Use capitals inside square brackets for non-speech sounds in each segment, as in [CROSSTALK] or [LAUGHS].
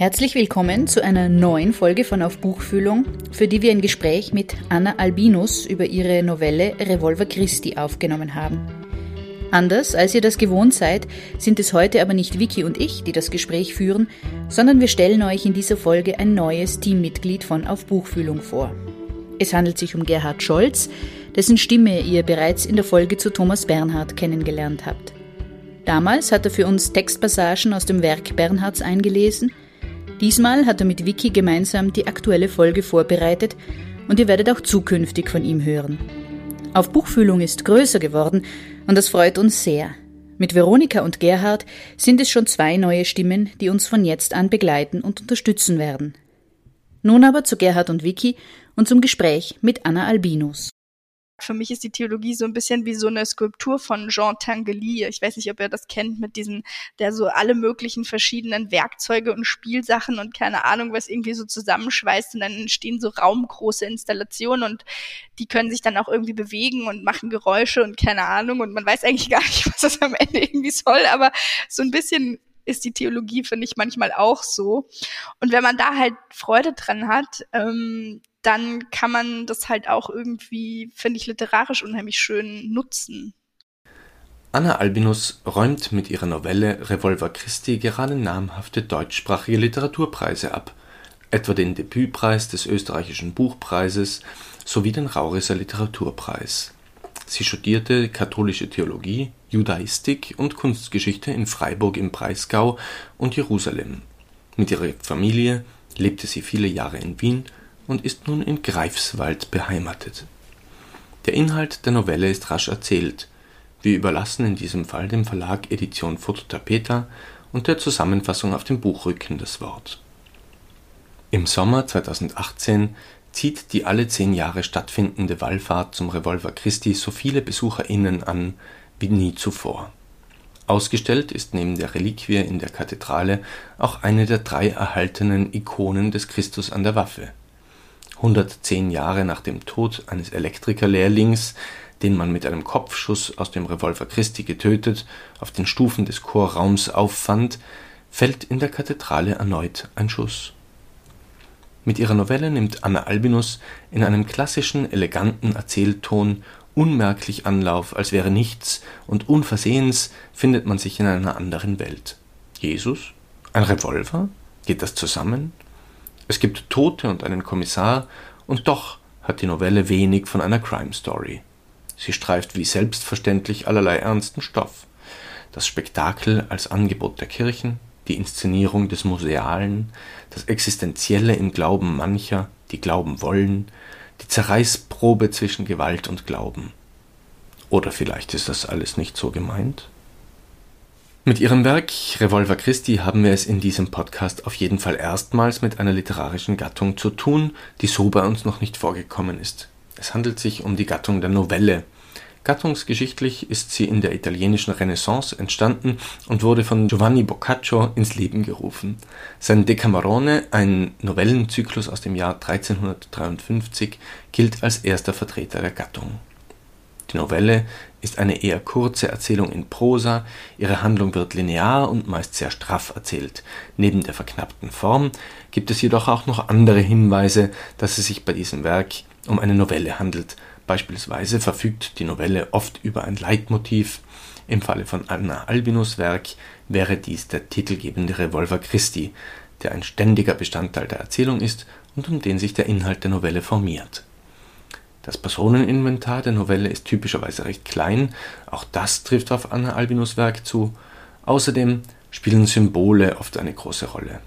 Herzlich willkommen zu einer neuen Folge von Auf Buchfühlung, für die wir ein Gespräch mit Anna Albinus über ihre Novelle Revolver Christi aufgenommen haben. Anders als ihr das gewohnt seid, sind es heute aber nicht Vicky und ich, die das Gespräch führen, sondern wir stellen euch in dieser Folge ein neues Teammitglied von Auf Buchfühlung vor. Es handelt sich um Gerhard Scholz, dessen Stimme ihr bereits in der Folge zu Thomas Bernhard kennengelernt habt. Damals hat er für uns Textpassagen aus dem Werk Bernhards eingelesen Diesmal hat er mit Vicky gemeinsam die aktuelle Folge vorbereitet und ihr werdet auch zukünftig von ihm hören. Auf Buchfühlung ist größer geworden und das freut uns sehr. Mit Veronika und Gerhard sind es schon zwei neue Stimmen, die uns von jetzt an begleiten und unterstützen werden. Nun aber zu Gerhard und Vicky und zum Gespräch mit Anna Albinus. Für mich ist die Theologie so ein bisschen wie so eine Skulptur von Jean Tinguely. Ich weiß nicht, ob ihr das kennt, mit diesen, der so alle möglichen verschiedenen Werkzeuge und Spielsachen und keine Ahnung, was irgendwie so zusammenschweißt und dann entstehen so raumgroße Installationen und die können sich dann auch irgendwie bewegen und machen Geräusche und keine Ahnung und man weiß eigentlich gar nicht, [LAUGHS] was das am Ende irgendwie soll, aber so ein bisschen ist die Theologie, finde ich, manchmal auch so. Und wenn man da halt Freude dran hat, ähm, dann kann man das halt auch irgendwie, finde ich, literarisch unheimlich schön nutzen. Anna Albinus räumt mit ihrer Novelle Revolver Christi gerade namhafte deutschsprachige Literaturpreise ab, etwa den Debütpreis des österreichischen Buchpreises sowie den Raurisser Literaturpreis. Sie studierte katholische Theologie, Judaistik und Kunstgeschichte in Freiburg im Breisgau und Jerusalem. Mit ihrer Familie lebte sie viele Jahre in Wien und ist nun in Greifswald beheimatet. Der Inhalt der Novelle ist rasch erzählt. Wir überlassen in diesem Fall dem Verlag Edition Fototapeta und der Zusammenfassung auf dem Buchrücken das Wort. Im Sommer 2018 zieht die alle zehn Jahre stattfindende Wallfahrt zum Revolver Christi so viele BesucherInnen an wie nie zuvor. Ausgestellt ist neben der Reliquie in der Kathedrale auch eine der drei erhaltenen Ikonen des Christus an der Waffe 110 Jahre nach dem Tod eines Elektrikerlehrlings, den man mit einem Kopfschuss aus dem Revolver Christi getötet, auf den Stufen des Chorraums auffand, fällt in der Kathedrale erneut ein Schuss. Mit ihrer Novelle nimmt Anna Albinus in einem klassischen, eleganten Erzählton unmerklich Anlauf, als wäre nichts, und unversehens findet man sich in einer anderen Welt. Jesus? Ein Revolver? Geht das zusammen? Es gibt Tote und einen Kommissar, und doch hat die Novelle wenig von einer Crime Story. Sie streift wie selbstverständlich allerlei ernsten Stoff. Das Spektakel als Angebot der Kirchen, die Inszenierung des Musealen, das Existenzielle im Glauben mancher, die glauben wollen, die Zerreißprobe zwischen Gewalt und Glauben. Oder vielleicht ist das alles nicht so gemeint? Mit ihrem Werk Revolver Christi haben wir es in diesem Podcast auf jeden Fall erstmals mit einer literarischen Gattung zu tun, die so bei uns noch nicht vorgekommen ist. Es handelt sich um die Gattung der Novelle. Gattungsgeschichtlich ist sie in der italienischen Renaissance entstanden und wurde von Giovanni Boccaccio ins Leben gerufen. Sein Decamerone, ein Novellenzyklus aus dem Jahr 1353, gilt als erster Vertreter der Gattung. Die Novelle ist eine eher kurze Erzählung in Prosa, ihre Handlung wird linear und meist sehr straff erzählt. Neben der verknappten Form gibt es jedoch auch noch andere Hinweise, dass es sich bei diesem Werk um eine Novelle handelt. Beispielsweise verfügt die Novelle oft über ein Leitmotiv. Im Falle von Anna Albinus Werk wäre dies der titelgebende Revolver Christi, der ein ständiger Bestandteil der Erzählung ist und um den sich der Inhalt der Novelle formiert das Personeninventar der Novelle ist typischerweise recht klein, auch das trifft auf Anna Albinus Werk zu. Außerdem spielen Symbole oft eine große Rolle.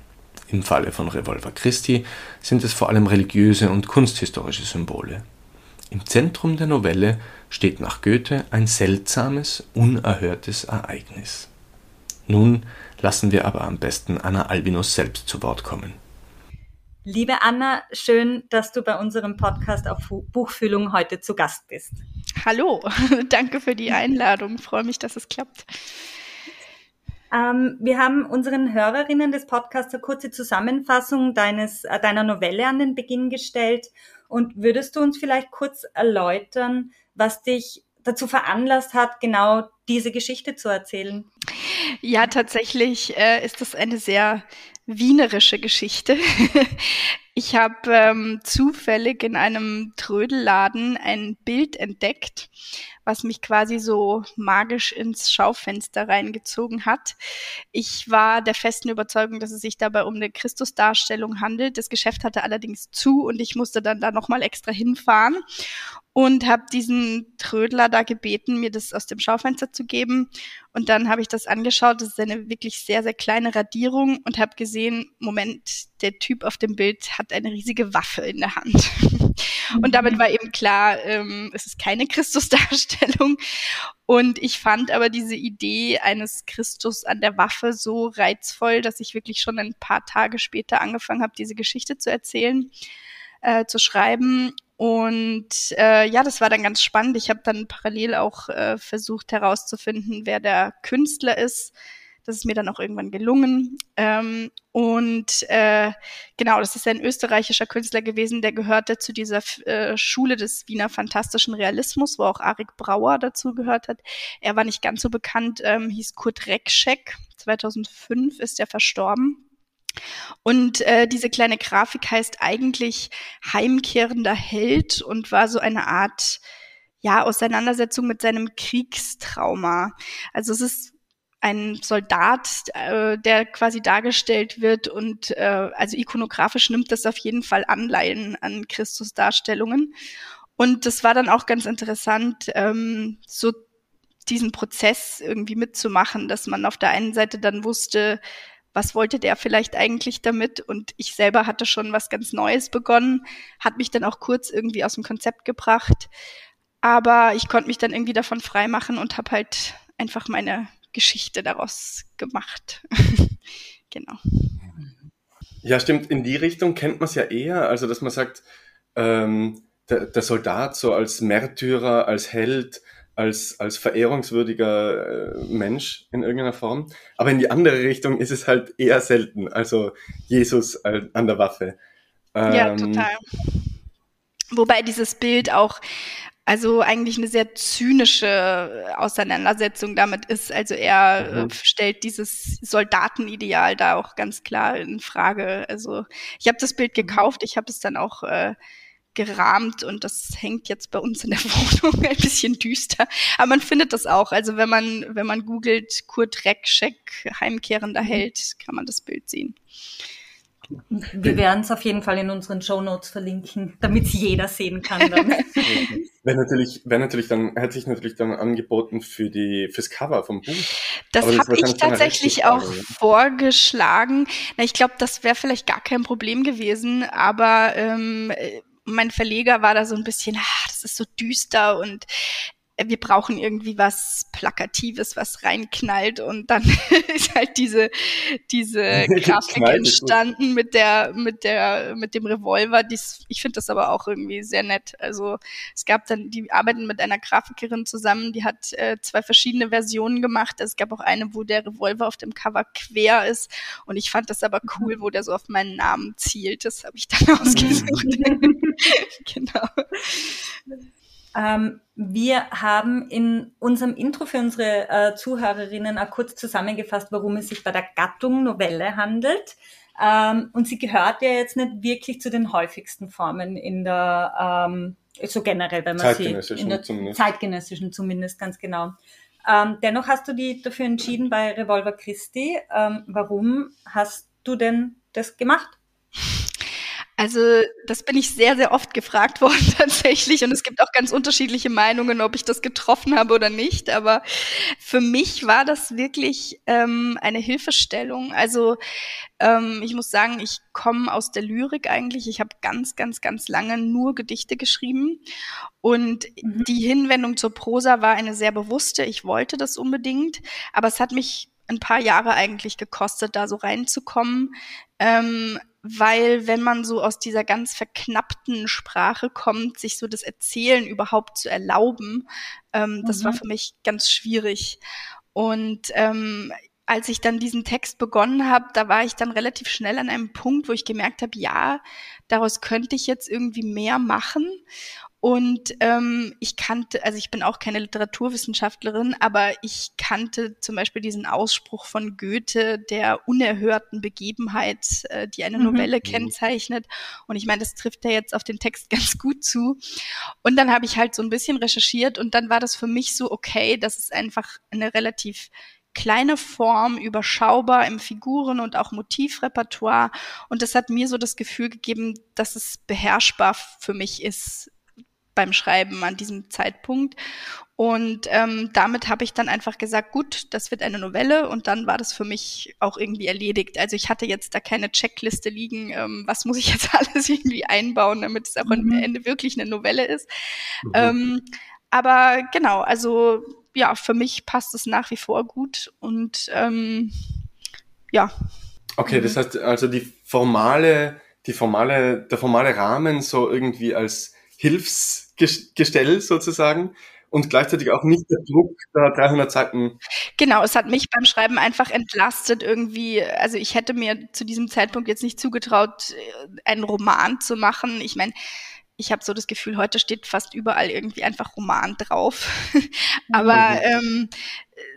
Im Falle von Revolver Christi sind es vor allem religiöse und kunsthistorische Symbole. Im Zentrum der Novelle steht nach Goethe ein seltsames, unerhörtes Ereignis. Nun lassen wir aber am besten Anna Albinus selbst zu Wort kommen. Liebe Anna, schön, dass du bei unserem Podcast auf Buchfühlung heute zu Gast bist. Hallo, [LAUGHS] danke für die Einladung. freue mich, dass es klappt. Ähm, wir haben unseren Hörerinnen des Podcasts eine kurze Zusammenfassung deines, äh, deiner Novelle an den Beginn gestellt. Und würdest du uns vielleicht kurz erläutern, was dich dazu veranlasst hat, genau diese Geschichte zu erzählen? Ja, tatsächlich äh, ist das eine sehr wienerische Geschichte. [LAUGHS] ich habe ähm, zufällig in einem Trödelladen ein Bild entdeckt, was mich quasi so magisch ins Schaufenster reingezogen hat. Ich war der festen Überzeugung, dass es sich dabei um eine Christusdarstellung handelt. Das Geschäft hatte allerdings zu und ich musste dann da nochmal extra hinfahren und habe diesen Trödler da gebeten, mir das aus dem Schaufenster zu geben. Und dann habe ich das angeschaut. Das ist eine wirklich sehr, sehr kleine Radierung und habe gesehen, Moment, der Typ auf dem Bild hat eine riesige Waffe in der Hand. [LAUGHS] Und damit mhm. war eben klar, ähm, es ist keine [LAUGHS] Christusdarstellung. Und ich fand aber diese Idee eines Christus an der Waffe so reizvoll, dass ich wirklich schon ein paar Tage später angefangen habe, diese Geschichte zu erzählen, äh, zu schreiben. Und äh, ja, das war dann ganz spannend. Ich habe dann parallel auch äh, versucht herauszufinden, wer der Künstler ist. Das ist mir dann auch irgendwann gelungen. Ähm, und äh, genau, das ist ein österreichischer Künstler gewesen, der gehörte zu dieser äh, Schule des Wiener fantastischen Realismus, wo auch Arik Brauer dazu gehört hat. Er war nicht ganz so bekannt, ähm, hieß Kurt Rekschek. 2005 ist er verstorben. Und äh, diese kleine Grafik heißt eigentlich heimkehrender Held und war so eine Art ja Auseinandersetzung mit seinem Kriegstrauma. Also es ist ein Soldat, äh, der quasi dargestellt wird und äh, also ikonografisch nimmt das auf jeden Fall Anleihen an Christusdarstellungen. Und das war dann auch ganz interessant, ähm, so diesen Prozess irgendwie mitzumachen, dass man auf der einen Seite dann wusste, was wollte der vielleicht eigentlich damit? Und ich selber hatte schon was ganz Neues begonnen, hat mich dann auch kurz irgendwie aus dem Konzept gebracht. Aber ich konnte mich dann irgendwie davon freimachen und habe halt einfach meine Geschichte daraus gemacht. [LAUGHS] genau. Ja, stimmt. In die Richtung kennt man es ja eher, also dass man sagt, ähm, der, der, Soldat so als Märtyrer, als Held, als, als verehrungswürdiger äh, Mensch in irgendeiner Form. Aber in die andere Richtung ist es halt eher selten. Also Jesus an der Waffe. Ähm, ja, total. Wobei dieses Bild auch also eigentlich eine sehr zynische Auseinandersetzung damit ist. Also er äh, mhm. stellt dieses Soldatenideal da auch ganz klar in Frage. Also ich habe das Bild mhm. gekauft, ich habe es dann auch äh, gerahmt und das hängt jetzt bei uns in der [LAUGHS] Wohnung ein bisschen düster. Aber man findet das auch. Also wenn man, wenn man googelt Kurt Reckscheck, heimkehrender mhm. Held, kann man das Bild sehen. Wir werden es auf jeden Fall in unseren Show Notes verlinken, damit es jeder sehen kann. [LAUGHS] wäre natürlich, wäre natürlich dann, hätte sich natürlich dann angeboten für die, fürs Cover vom Buch. Das habe ich tatsächlich auch vorgeschlagen. Na, ich glaube, das wäre vielleicht gar kein Problem gewesen, aber ähm, mein Verleger war da so ein bisschen, ah, das ist so düster und wir brauchen irgendwie was Plakatives, was reinknallt und dann [LAUGHS] ist halt diese, diese [LAUGHS] Grafik entstanden mit der, mit der, mit dem Revolver. Dies, ich finde das aber auch irgendwie sehr nett. Also es gab dann, die arbeiten mit einer Grafikerin zusammen, die hat äh, zwei verschiedene Versionen gemacht. Es gab auch eine, wo der Revolver auf dem Cover quer ist und ich fand das aber cool, wo der so auf meinen Namen zielt. Das habe ich dann [LAUGHS] ausgesucht. genau. Ähm, wir haben in unserem Intro für unsere äh, Zuhörerinnen auch kurz zusammengefasst, warum es sich bei der Gattung Novelle handelt. Ähm, und sie gehört ja jetzt nicht wirklich zu den häufigsten Formen in der, ähm, so generell, wenn man sie in der zumindest. zeitgenössischen zumindest ganz genau. Ähm, dennoch hast du die dafür entschieden bei Revolver Christi. Ähm, warum hast du denn das gemacht? Also das bin ich sehr, sehr oft gefragt [LAUGHS] worden tatsächlich und es gibt auch ganz unterschiedliche Meinungen, ob ich das getroffen habe oder nicht. Aber für mich war das wirklich ähm, eine Hilfestellung. Also ähm, ich muss sagen, ich komme aus der Lyrik eigentlich. Ich habe ganz, ganz, ganz lange nur Gedichte geschrieben und mhm. die Hinwendung zur Prosa war eine sehr bewusste. Ich wollte das unbedingt, aber es hat mich ein paar Jahre eigentlich gekostet, da so reinzukommen. Ähm, weil wenn man so aus dieser ganz verknappten Sprache kommt, sich so das Erzählen überhaupt zu erlauben, ähm, mhm. das war mhm. für mich ganz schwierig. Und ähm, als ich dann diesen Text begonnen habe, da war ich dann relativ schnell an einem Punkt, wo ich gemerkt habe, ja, daraus könnte ich jetzt irgendwie mehr machen. Und ähm, ich kannte, also ich bin auch keine Literaturwissenschaftlerin, aber ich kannte zum Beispiel diesen Ausspruch von Goethe der unerhörten Begebenheit, äh, die eine mhm. Novelle mhm. kennzeichnet. Und ich meine, das trifft ja jetzt auf den Text [LAUGHS] ganz gut zu. Und dann habe ich halt so ein bisschen recherchiert und dann war das für mich so okay, dass es einfach eine relativ kleine Form, überschaubar im Figuren- und auch Motivrepertoire. Und das hat mir so das Gefühl gegeben, dass es beherrschbar für mich ist beim Schreiben an diesem Zeitpunkt. Und ähm, damit habe ich dann einfach gesagt, gut, das wird eine Novelle und dann war das für mich auch irgendwie erledigt. Also ich hatte jetzt da keine Checkliste liegen, ähm, was muss ich jetzt [LAUGHS] alles irgendwie einbauen, damit es auch mhm. am Ende wirklich eine Novelle ist. Mhm. Ähm, aber genau, also ja, für mich passt es nach wie vor gut und ähm, ja. Okay, das mhm. heißt also die formale, die formale, der formale Rahmen so irgendwie als Hilfsgestell sozusagen und gleichzeitig auch nicht der Druck der 300 Seiten. Genau, es hat mich beim Schreiben einfach entlastet irgendwie. Also ich hätte mir zu diesem Zeitpunkt jetzt nicht zugetraut, einen Roman zu machen. Ich meine, ich habe so das Gefühl, heute steht fast überall irgendwie einfach Roman drauf. [LAUGHS] Aber ähm,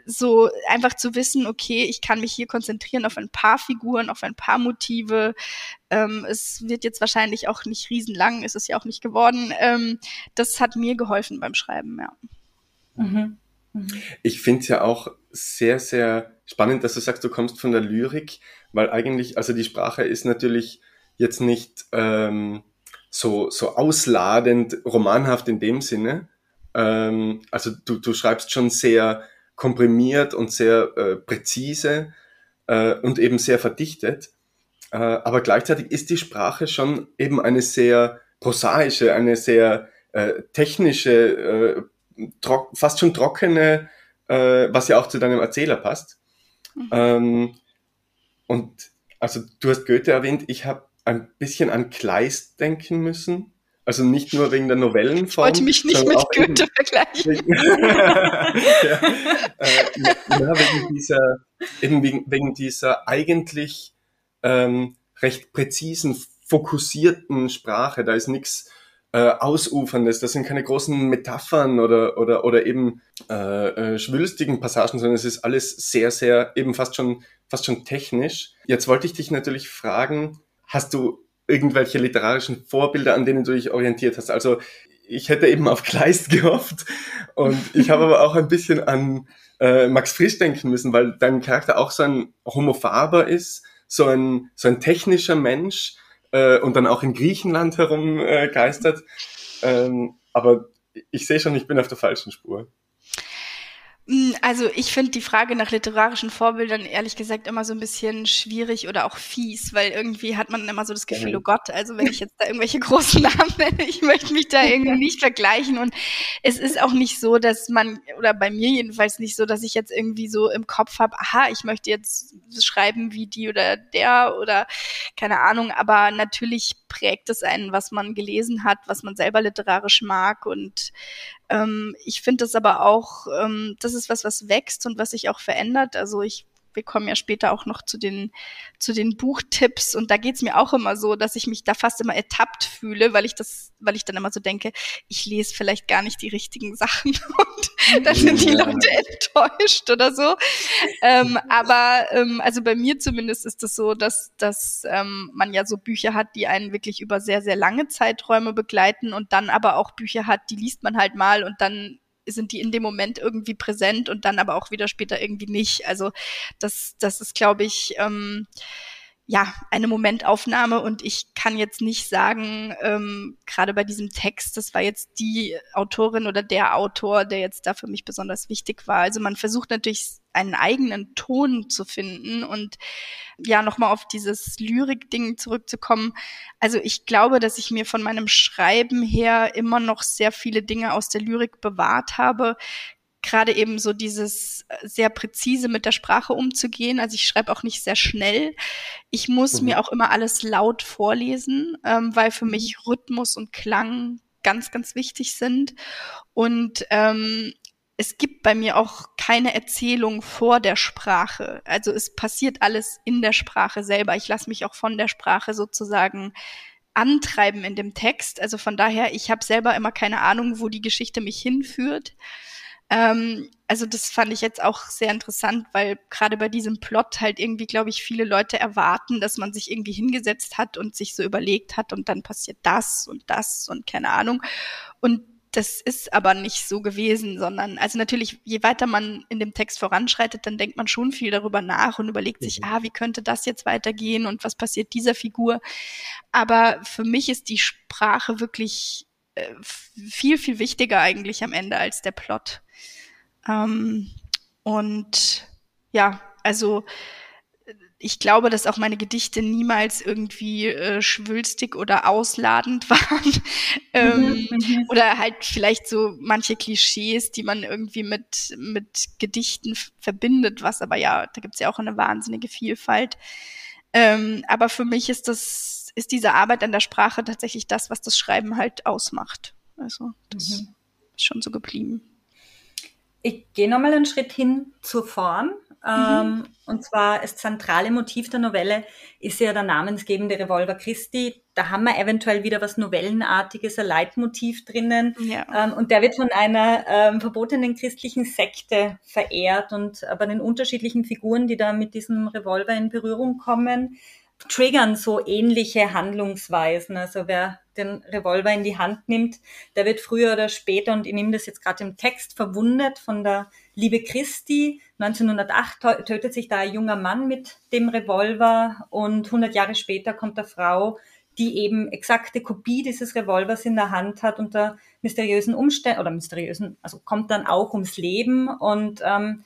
so einfach zu wissen, okay, ich kann mich hier konzentrieren auf ein paar Figuren, auf ein paar Motive. Ähm, es wird jetzt wahrscheinlich auch nicht riesenlang, ist es ja auch nicht geworden. Ähm, das hat mir geholfen beim Schreiben, ja. Mhm. Mhm. Ich finde es ja auch sehr, sehr spannend, dass du sagst, du kommst von der Lyrik, weil eigentlich, also die Sprache ist natürlich jetzt nicht ähm, so, so ausladend, romanhaft in dem Sinne. Ähm, also du, du schreibst schon sehr komprimiert und sehr äh, präzise äh, und eben sehr verdichtet. Äh, aber gleichzeitig ist die Sprache schon eben eine sehr prosaische, eine sehr äh, technische, äh, fast schon trockene, äh, was ja auch zu deinem Erzähler passt. Mhm. Ähm, und also du hast Goethe erwähnt, ich habe ein bisschen an Kleist denken müssen. Also nicht nur wegen der Novellenform. Ich wollte mich nicht mit Goethe vergleichen. Wegen, [LAUGHS] ja, äh, ja, wegen dieser, eben wegen, wegen dieser eigentlich ähm, recht präzisen, fokussierten Sprache. Da ist nichts äh, Ausuferndes, das sind keine großen Metaphern oder, oder, oder eben äh, äh, schwülstigen Passagen, sondern es ist alles sehr, sehr, eben fast schon, fast schon technisch. Jetzt wollte ich dich natürlich fragen, Hast du irgendwelche literarischen Vorbilder, an denen du dich orientiert hast? Also ich hätte eben auf Kleist [LAUGHS] gehofft und ich habe aber auch ein bisschen an äh, Max Frisch denken müssen, weil dein Charakter auch so ein Homophaber ist, so ein, so ein technischer Mensch äh, und dann auch in Griechenland herumgeistert. Äh, ähm, aber ich sehe schon, ich bin auf der falschen Spur. Hm, also ich finde die Frage nach literarischen Vorbildern ehrlich gesagt immer so ein bisschen schwierig oder auch fies, weil irgendwie hat man immer so das Gefühl, oh Gott, also wenn ich jetzt da irgendwelche [LAUGHS] großen Namen nenne, ich möchte mich da irgendwie [LAUGHS] nicht vergleichen. Und es ist auch nicht so, dass man, oder bei mir jedenfalls nicht so, dass ich jetzt irgendwie so im Kopf habe, aha, ich möchte jetzt schreiben wie die oder der oder keine Ahnung, aber natürlich prägt es einen, was man gelesen hat, was man selber literarisch mag und ähm, ich finde das aber auch, ähm, das ist was, was wächst und was sich auch verändert. Also ich wir kommen ja später auch noch zu den, zu den Buchtipps und da geht's mir auch immer so, dass ich mich da fast immer ertappt fühle, weil ich das, weil ich dann immer so denke, ich lese vielleicht gar nicht die richtigen Sachen [LAUGHS] und dann sind die Leute enttäuscht oder so. Ähm, aber ähm, also bei mir zumindest ist es das so, dass, dass ähm, man ja so Bücher hat, die einen wirklich über sehr, sehr lange Zeiträume begleiten und dann aber auch Bücher hat, die liest man halt mal und dann sind die in dem Moment irgendwie präsent und dann aber auch wieder später irgendwie nicht. Also das, das ist, glaube ich, ähm, ja, eine Momentaufnahme und ich kann jetzt nicht sagen, ähm, gerade bei diesem Text, das war jetzt die Autorin oder der Autor, der jetzt da für mich besonders wichtig war. Also man versucht natürlich einen eigenen Ton zu finden und ja, nochmal auf dieses Lyrik-Ding zurückzukommen. Also ich glaube, dass ich mir von meinem Schreiben her immer noch sehr viele Dinge aus der Lyrik bewahrt habe gerade eben so dieses äh, sehr präzise mit der Sprache umzugehen. Also ich schreibe auch nicht sehr schnell. Ich muss mhm. mir auch immer alles laut vorlesen, ähm, weil für mich mhm. Rhythmus und Klang ganz, ganz wichtig sind. Und ähm, es gibt bei mir auch keine Erzählung vor der Sprache. Also es passiert alles in der Sprache selber. Ich lasse mich auch von der Sprache sozusagen antreiben in dem Text. Also von daher, ich habe selber immer keine Ahnung, wo die Geschichte mich hinführt. Ähm, also das fand ich jetzt auch sehr interessant, weil gerade bei diesem Plot halt irgendwie, glaube ich, viele Leute erwarten, dass man sich irgendwie hingesetzt hat und sich so überlegt hat und dann passiert das und das und keine Ahnung. Und das ist aber nicht so gewesen, sondern also natürlich, je weiter man in dem Text voranschreitet, dann denkt man schon viel darüber nach und überlegt sich, mhm. ah, wie könnte das jetzt weitergehen und was passiert dieser Figur. Aber für mich ist die Sprache wirklich äh, viel, viel wichtiger eigentlich am Ende als der Plot. Ähm, und ja, also ich glaube, dass auch meine Gedichte niemals irgendwie äh, schwülstig oder ausladend [LAUGHS] waren. ähm, mhm, mhm. oder halt vielleicht so manche Klischees, die man irgendwie mit, mit Gedichten verbindet, was aber ja, da gibt's ja auch eine wahnsinnige Vielfalt. Ähm, aber für mich ist das, ist diese Arbeit an der Sprache tatsächlich das, was das Schreiben halt ausmacht. Also, das mhm. ist schon so geblieben. Ich gehe nochmal einen Schritt hin zur Form. Mhm. Ähm, und zwar das zentrale Motiv der Novelle ist ja der namensgebende Revolver Christi. Da haben wir eventuell wieder was Novellenartiges, ein Leitmotiv drinnen. Ja. Ähm, und der wird von einer ähm, verbotenen christlichen Sekte verehrt. Und bei den unterschiedlichen Figuren, die da mit diesem Revolver in Berührung kommen, triggern so ähnliche Handlungsweisen. Also wer den Revolver in die Hand nimmt, der wird früher oder später, und ich nehme das jetzt gerade im Text, verwundet von der Liebe Christi. 1908 tötet sich da ein junger Mann mit dem Revolver und 100 Jahre später kommt eine Frau, die eben exakte Kopie dieses Revolvers in der Hand hat unter mysteriösen Umständen oder mysteriösen, also kommt dann auch ums Leben und ähm,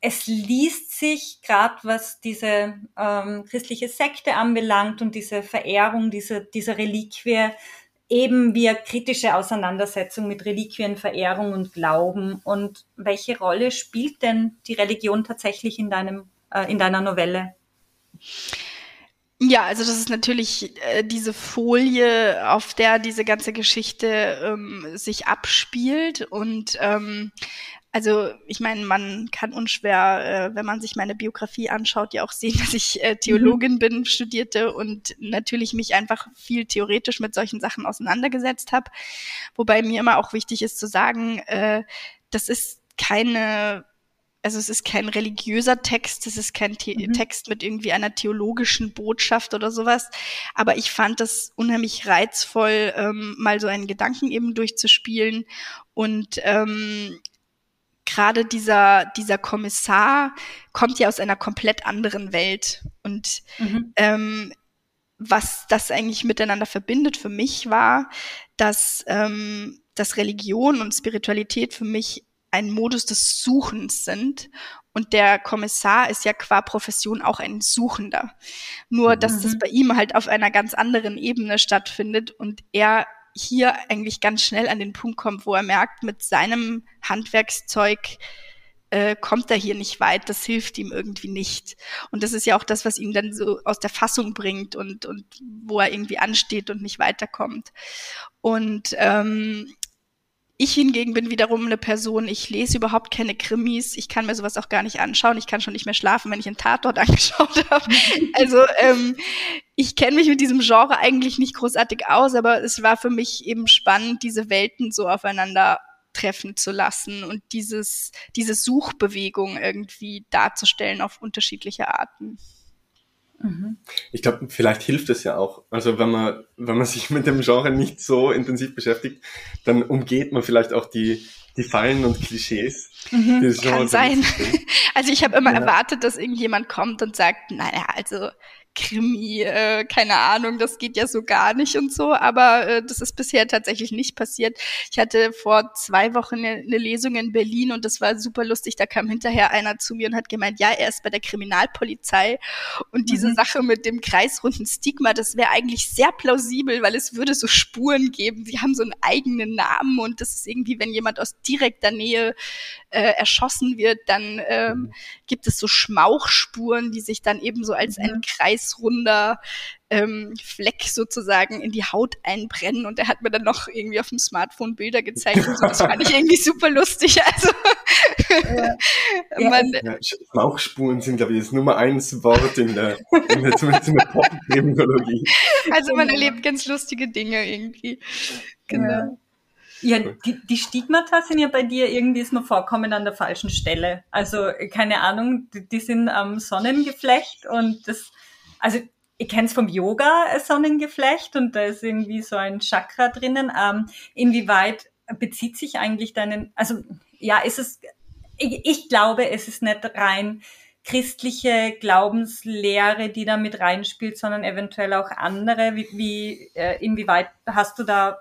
es liest sich gerade, was diese ähm, christliche Sekte anbelangt und diese Verehrung dieser, dieser Reliquie, eben wie eine kritische Auseinandersetzung mit Reliquienverehrung und Glauben. Und welche Rolle spielt denn die Religion tatsächlich in deinem, äh, in deiner Novelle? Ja, also das ist natürlich äh, diese Folie, auf der diese ganze Geschichte ähm, sich abspielt und ähm, also ich meine, man kann unschwer, äh, wenn man sich meine Biografie anschaut, ja auch sehen, [LAUGHS] dass ich äh, Theologin mhm. bin, studierte und natürlich mich einfach viel theoretisch mit solchen Sachen auseinandergesetzt habe. Wobei mir immer auch wichtig ist zu sagen, äh, das ist keine also es ist kein religiöser Text, es ist kein The mhm. Text mit irgendwie einer theologischen Botschaft oder sowas. Aber ich fand das unheimlich reizvoll, ähm, mal so einen Gedanken eben durchzuspielen und ähm, gerade dieser, dieser Kommissar kommt ja aus einer komplett anderen Welt. Und mhm. ähm, was das eigentlich miteinander verbindet für mich war, dass, ähm, dass Religion und Spiritualität für mich ein Modus des Suchens sind. Und der Kommissar ist ja qua Profession auch ein Suchender. Nur, dass mhm. das bei ihm halt auf einer ganz anderen Ebene stattfindet und er hier eigentlich ganz schnell an den Punkt kommt, wo er merkt, mit seinem Handwerkszeug äh, kommt er hier nicht weit, das hilft ihm irgendwie nicht. Und das ist ja auch das, was ihn dann so aus der Fassung bringt und, und wo er irgendwie ansteht und nicht weiterkommt. Und ähm, ich hingegen bin wiederum eine Person, ich lese überhaupt keine Krimis, ich kann mir sowas auch gar nicht anschauen, ich kann schon nicht mehr schlafen, wenn ich einen Tatort [LAUGHS] angeschaut habe. Also ähm, ich kenne mich mit diesem Genre eigentlich nicht großartig aus, aber es war für mich eben spannend, diese Welten so aufeinander treffen zu lassen und dieses, diese Suchbewegung irgendwie darzustellen auf unterschiedliche Arten. Mhm. Ich glaube, vielleicht hilft es ja auch. Also wenn man, wenn man sich mit dem Genre nicht so intensiv beschäftigt, dann umgeht man vielleicht auch die, die Fallen und Klischees. Mhm, kann sein. [LAUGHS] Also ich habe immer ja. erwartet, dass irgendjemand kommt und sagt, naja, also Krimi, äh, keine Ahnung, das geht ja so gar nicht und so, aber äh, das ist bisher tatsächlich nicht passiert. Ich hatte vor zwei Wochen eine, eine Lesung in Berlin und das war super lustig. Da kam hinterher einer zu mir und hat gemeint, ja, er ist bei der Kriminalpolizei und diese mhm. Sache mit dem kreisrunden Stigma, das wäre eigentlich sehr plausibel, weil es würde so Spuren geben. Sie haben so einen eigenen Namen und das ist irgendwie, wenn jemand aus direkter Nähe äh, erschossen wird, dann ähm, mhm. gibt es so Schmauchspuren, die sich dann eben so als ein mhm. Kreisrunder ähm, Fleck sozusagen in die Haut einbrennen und er hat mir dann noch irgendwie auf dem Smartphone Bilder gezeigt und so. Das fand ich irgendwie super lustig. Also ja. man, ja, Schmauchspuren sind, glaube ich, das Nummer eins Wort in der, in der, zumindest in der Pop-Kriminologie. Also man erlebt ganz lustige Dinge irgendwie. Genau. Ja, die, die Stigmata sind ja bei dir irgendwie ist nur vorkommen an der falschen Stelle. Also keine Ahnung, die, die sind am Sonnengeflecht und das, also ich kenne es vom Yoga, Sonnengeflecht und da ist irgendwie so ein Chakra drinnen. Ähm, inwieweit bezieht sich eigentlich deinen, also ja, ist es, ich, ich glaube, es ist nicht rein christliche Glaubenslehre, die da mit reinspielt, sondern eventuell auch andere. Wie, wie äh, inwieweit hast du da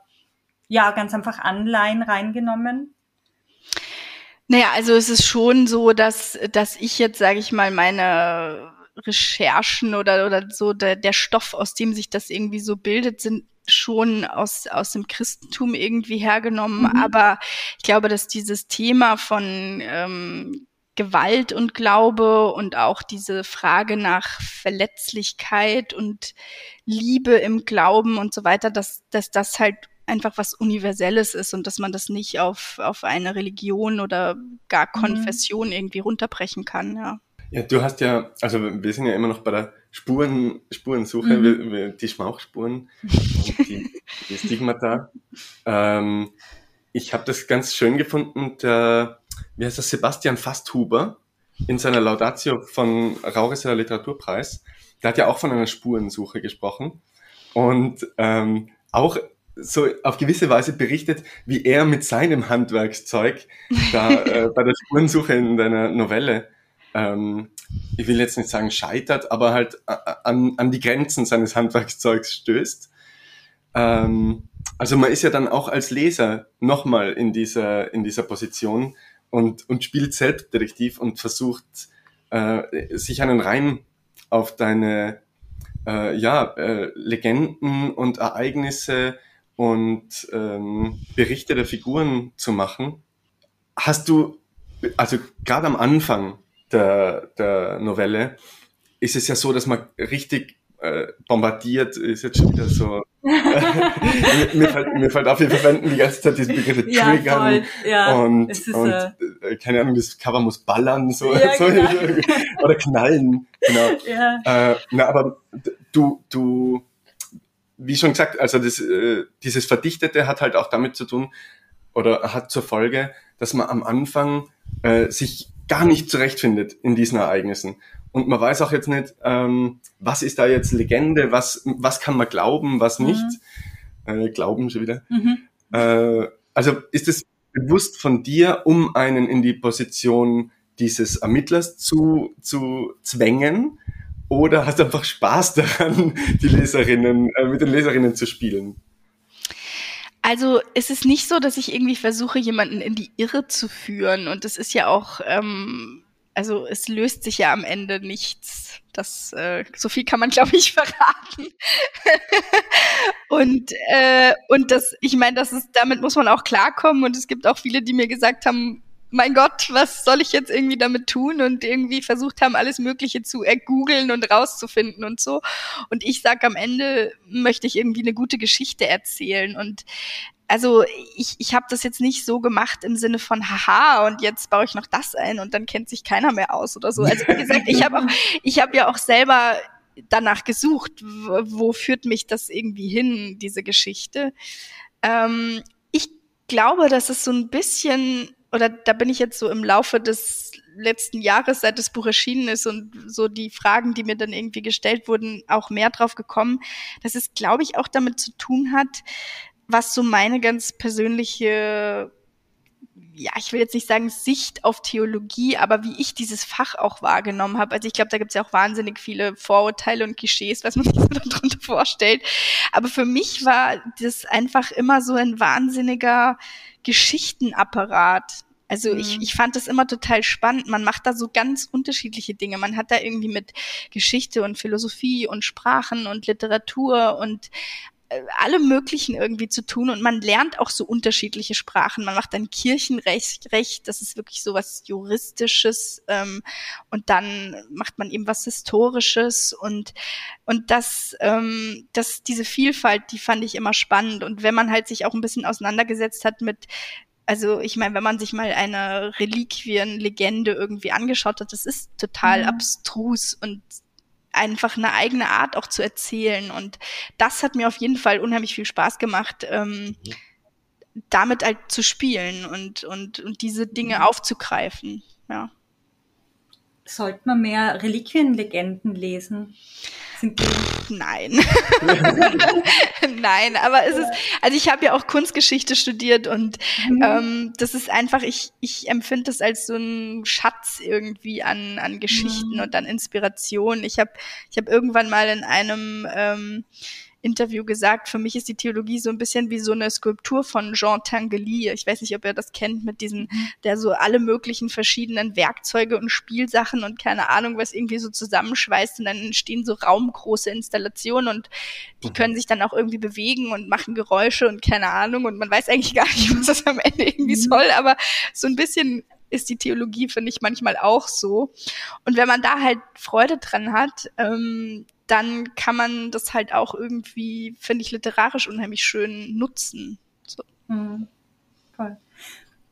ja ganz einfach Anleihen reingenommen? Naja, also es ist schon so, dass, dass ich jetzt, sage ich mal, meine Recherchen oder, oder so der, der Stoff, aus dem sich das irgendwie so bildet, sind schon aus, aus dem Christentum irgendwie hergenommen. Mhm. Aber ich glaube, dass dieses Thema von ähm, Gewalt und Glaube und auch diese Frage nach Verletzlichkeit und Liebe im Glauben und so weiter, dass, dass das halt einfach was Universelles ist und dass man das nicht auf, auf eine Religion oder gar mhm. Konfession mhm. irgendwie runterbrechen kann, ja. Ja, du hast ja, also wir sind ja immer noch bei der Spuren, Spurensuche, mhm. die Schmauchspuren die, die Stigmata. Ähm, ich habe das ganz schön gefunden, der, wie heißt das, Sebastian Fasthuber in seiner Laudatio von Raurisser Literaturpreis, der hat ja auch von einer Spurensuche gesprochen und ähm, auch so auf gewisse Weise berichtet, wie er mit seinem Handwerkszeug da äh, bei der [LAUGHS] Spurensuche in deiner Novelle ähm, ich will jetzt nicht sagen scheitert, aber halt an, an die Grenzen seines Handwerkszeugs stößt. Ähm, also man ist ja dann auch als Leser nochmal in dieser, in dieser Position und, und spielt Selbstdetektiv und versucht, äh, sich einen Reim auf deine äh, ja, äh, Legenden und Ereignisse und ähm, Berichte der Figuren zu machen. Hast du, also gerade am Anfang, der, der Novelle ist es ja so, dass man richtig äh, bombardiert ist jetzt schon wieder so. [LAUGHS] mir, mir, fällt, mir fällt auf, wir verwenden die ganze Zeit diesen Begriff ja, Triggern. Ja, und, ist, und äh, äh, keine Ahnung, das Cover muss ballern so, ja, so genau. [LAUGHS] oder knallen. Genau. Ja. Äh, na, aber du, du, wie schon gesagt, also das, äh, dieses Verdichtete hat halt auch damit zu tun oder hat zur Folge, dass man am Anfang äh, sich gar nicht zurechtfindet in diesen Ereignissen. Und man weiß auch jetzt nicht, ähm, was ist da jetzt Legende, was, was kann man glauben, was nicht. Mhm. Äh, glauben schon wieder. Mhm. Äh, also ist es bewusst von dir, um einen in die Position dieses Ermittlers zu, zu zwängen? Oder hast du einfach Spaß daran, die Leserinnen, äh, mit den Leserinnen zu spielen? Also es ist nicht so, dass ich irgendwie versuche, jemanden in die Irre zu führen. Und es ist ja auch, ähm, also es löst sich ja am Ende nichts. Das, äh, so viel kann man, [LAUGHS] glaube ich, verraten. und äh, und das, ich meine, das ist, damit muss man auch klarkommen. Und es gibt auch viele, die mir gesagt haben, mein Gott, was soll ich jetzt irgendwie damit tun? Und irgendwie versucht haben, alles Mögliche zu ergoogeln und rauszufinden und so. Und ich sag am Ende möchte ich irgendwie eine gute Geschichte erzählen. Und also ich, ich habe das jetzt nicht so gemacht im Sinne von haha und jetzt baue ich noch das ein und dann kennt sich keiner mehr aus oder so. Also wie gesagt, ich habe auch ich habe ja auch selber danach gesucht, wo, führt mich das irgendwie hin, diese Geschichte. Ähm, ich glaube, dass es so ein bisschen oder da bin ich jetzt so im Laufe des letzten Jahres, seit das Buch erschienen ist und so die Fragen, die mir dann irgendwie gestellt wurden, auch mehr drauf gekommen, dass es, glaube ich, auch damit zu tun hat, was so meine ganz persönliche ja, ich will jetzt nicht sagen Sicht auf Theologie, aber wie ich dieses Fach auch wahrgenommen habe. Also ich glaube, da gibt es ja auch wahnsinnig viele Vorurteile und Klischees, was man [LAUGHS] sich so darunter vorstellt. Aber für mich war das einfach immer so ein wahnsinniger Geschichtenapparat. Also mhm. ich, ich fand das immer total spannend. Man macht da so ganz unterschiedliche Dinge. Man hat da irgendwie mit Geschichte und Philosophie und Sprachen und Literatur und alle möglichen irgendwie zu tun. Und man lernt auch so unterschiedliche Sprachen. Man macht dann Kirchenrecht, Recht, das ist wirklich so was Juristisches. Ähm, und dann macht man eben was Historisches. Und und das, ähm, das diese Vielfalt, die fand ich immer spannend. Und wenn man halt sich auch ein bisschen auseinandergesetzt hat mit also ich meine, wenn man sich mal eine Reliquienlegende irgendwie angeschaut hat, das ist total mhm. abstrus und einfach eine eigene Art auch zu erzählen. Und das hat mir auf jeden Fall unheimlich viel Spaß gemacht, ähm, damit halt zu spielen und, und, und diese Dinge mhm. aufzugreifen. Ja. Sollte man mehr Reliquienlegenden lesen? Nein. [LAUGHS] Nein, aber es ist, also ich habe ja auch Kunstgeschichte studiert und mhm. ähm, das ist einfach, ich, ich empfinde das als so ein Schatz irgendwie an, an Geschichten mhm. und an Inspiration. Ich habe ich hab irgendwann mal in einem ähm, Interview gesagt, für mich ist die Theologie so ein bisschen wie so eine Skulptur von Jean Tinguely. Ich weiß nicht, ob ihr das kennt, mit diesem, mhm. der so alle möglichen verschiedenen Werkzeuge und Spielsachen und keine Ahnung, was irgendwie so zusammenschweißt und dann entstehen so raumgroße Installationen und die mhm. können sich dann auch irgendwie bewegen und machen Geräusche und keine Ahnung und man weiß eigentlich gar nicht, [LAUGHS] was das am Ende irgendwie mhm. soll, aber so ein bisschen ist die Theologie, finde ich, manchmal auch so. Und wenn man da halt Freude dran hat, ähm, dann kann man das halt auch irgendwie, finde ich, literarisch unheimlich schön nutzen. So. Mhm. Voll.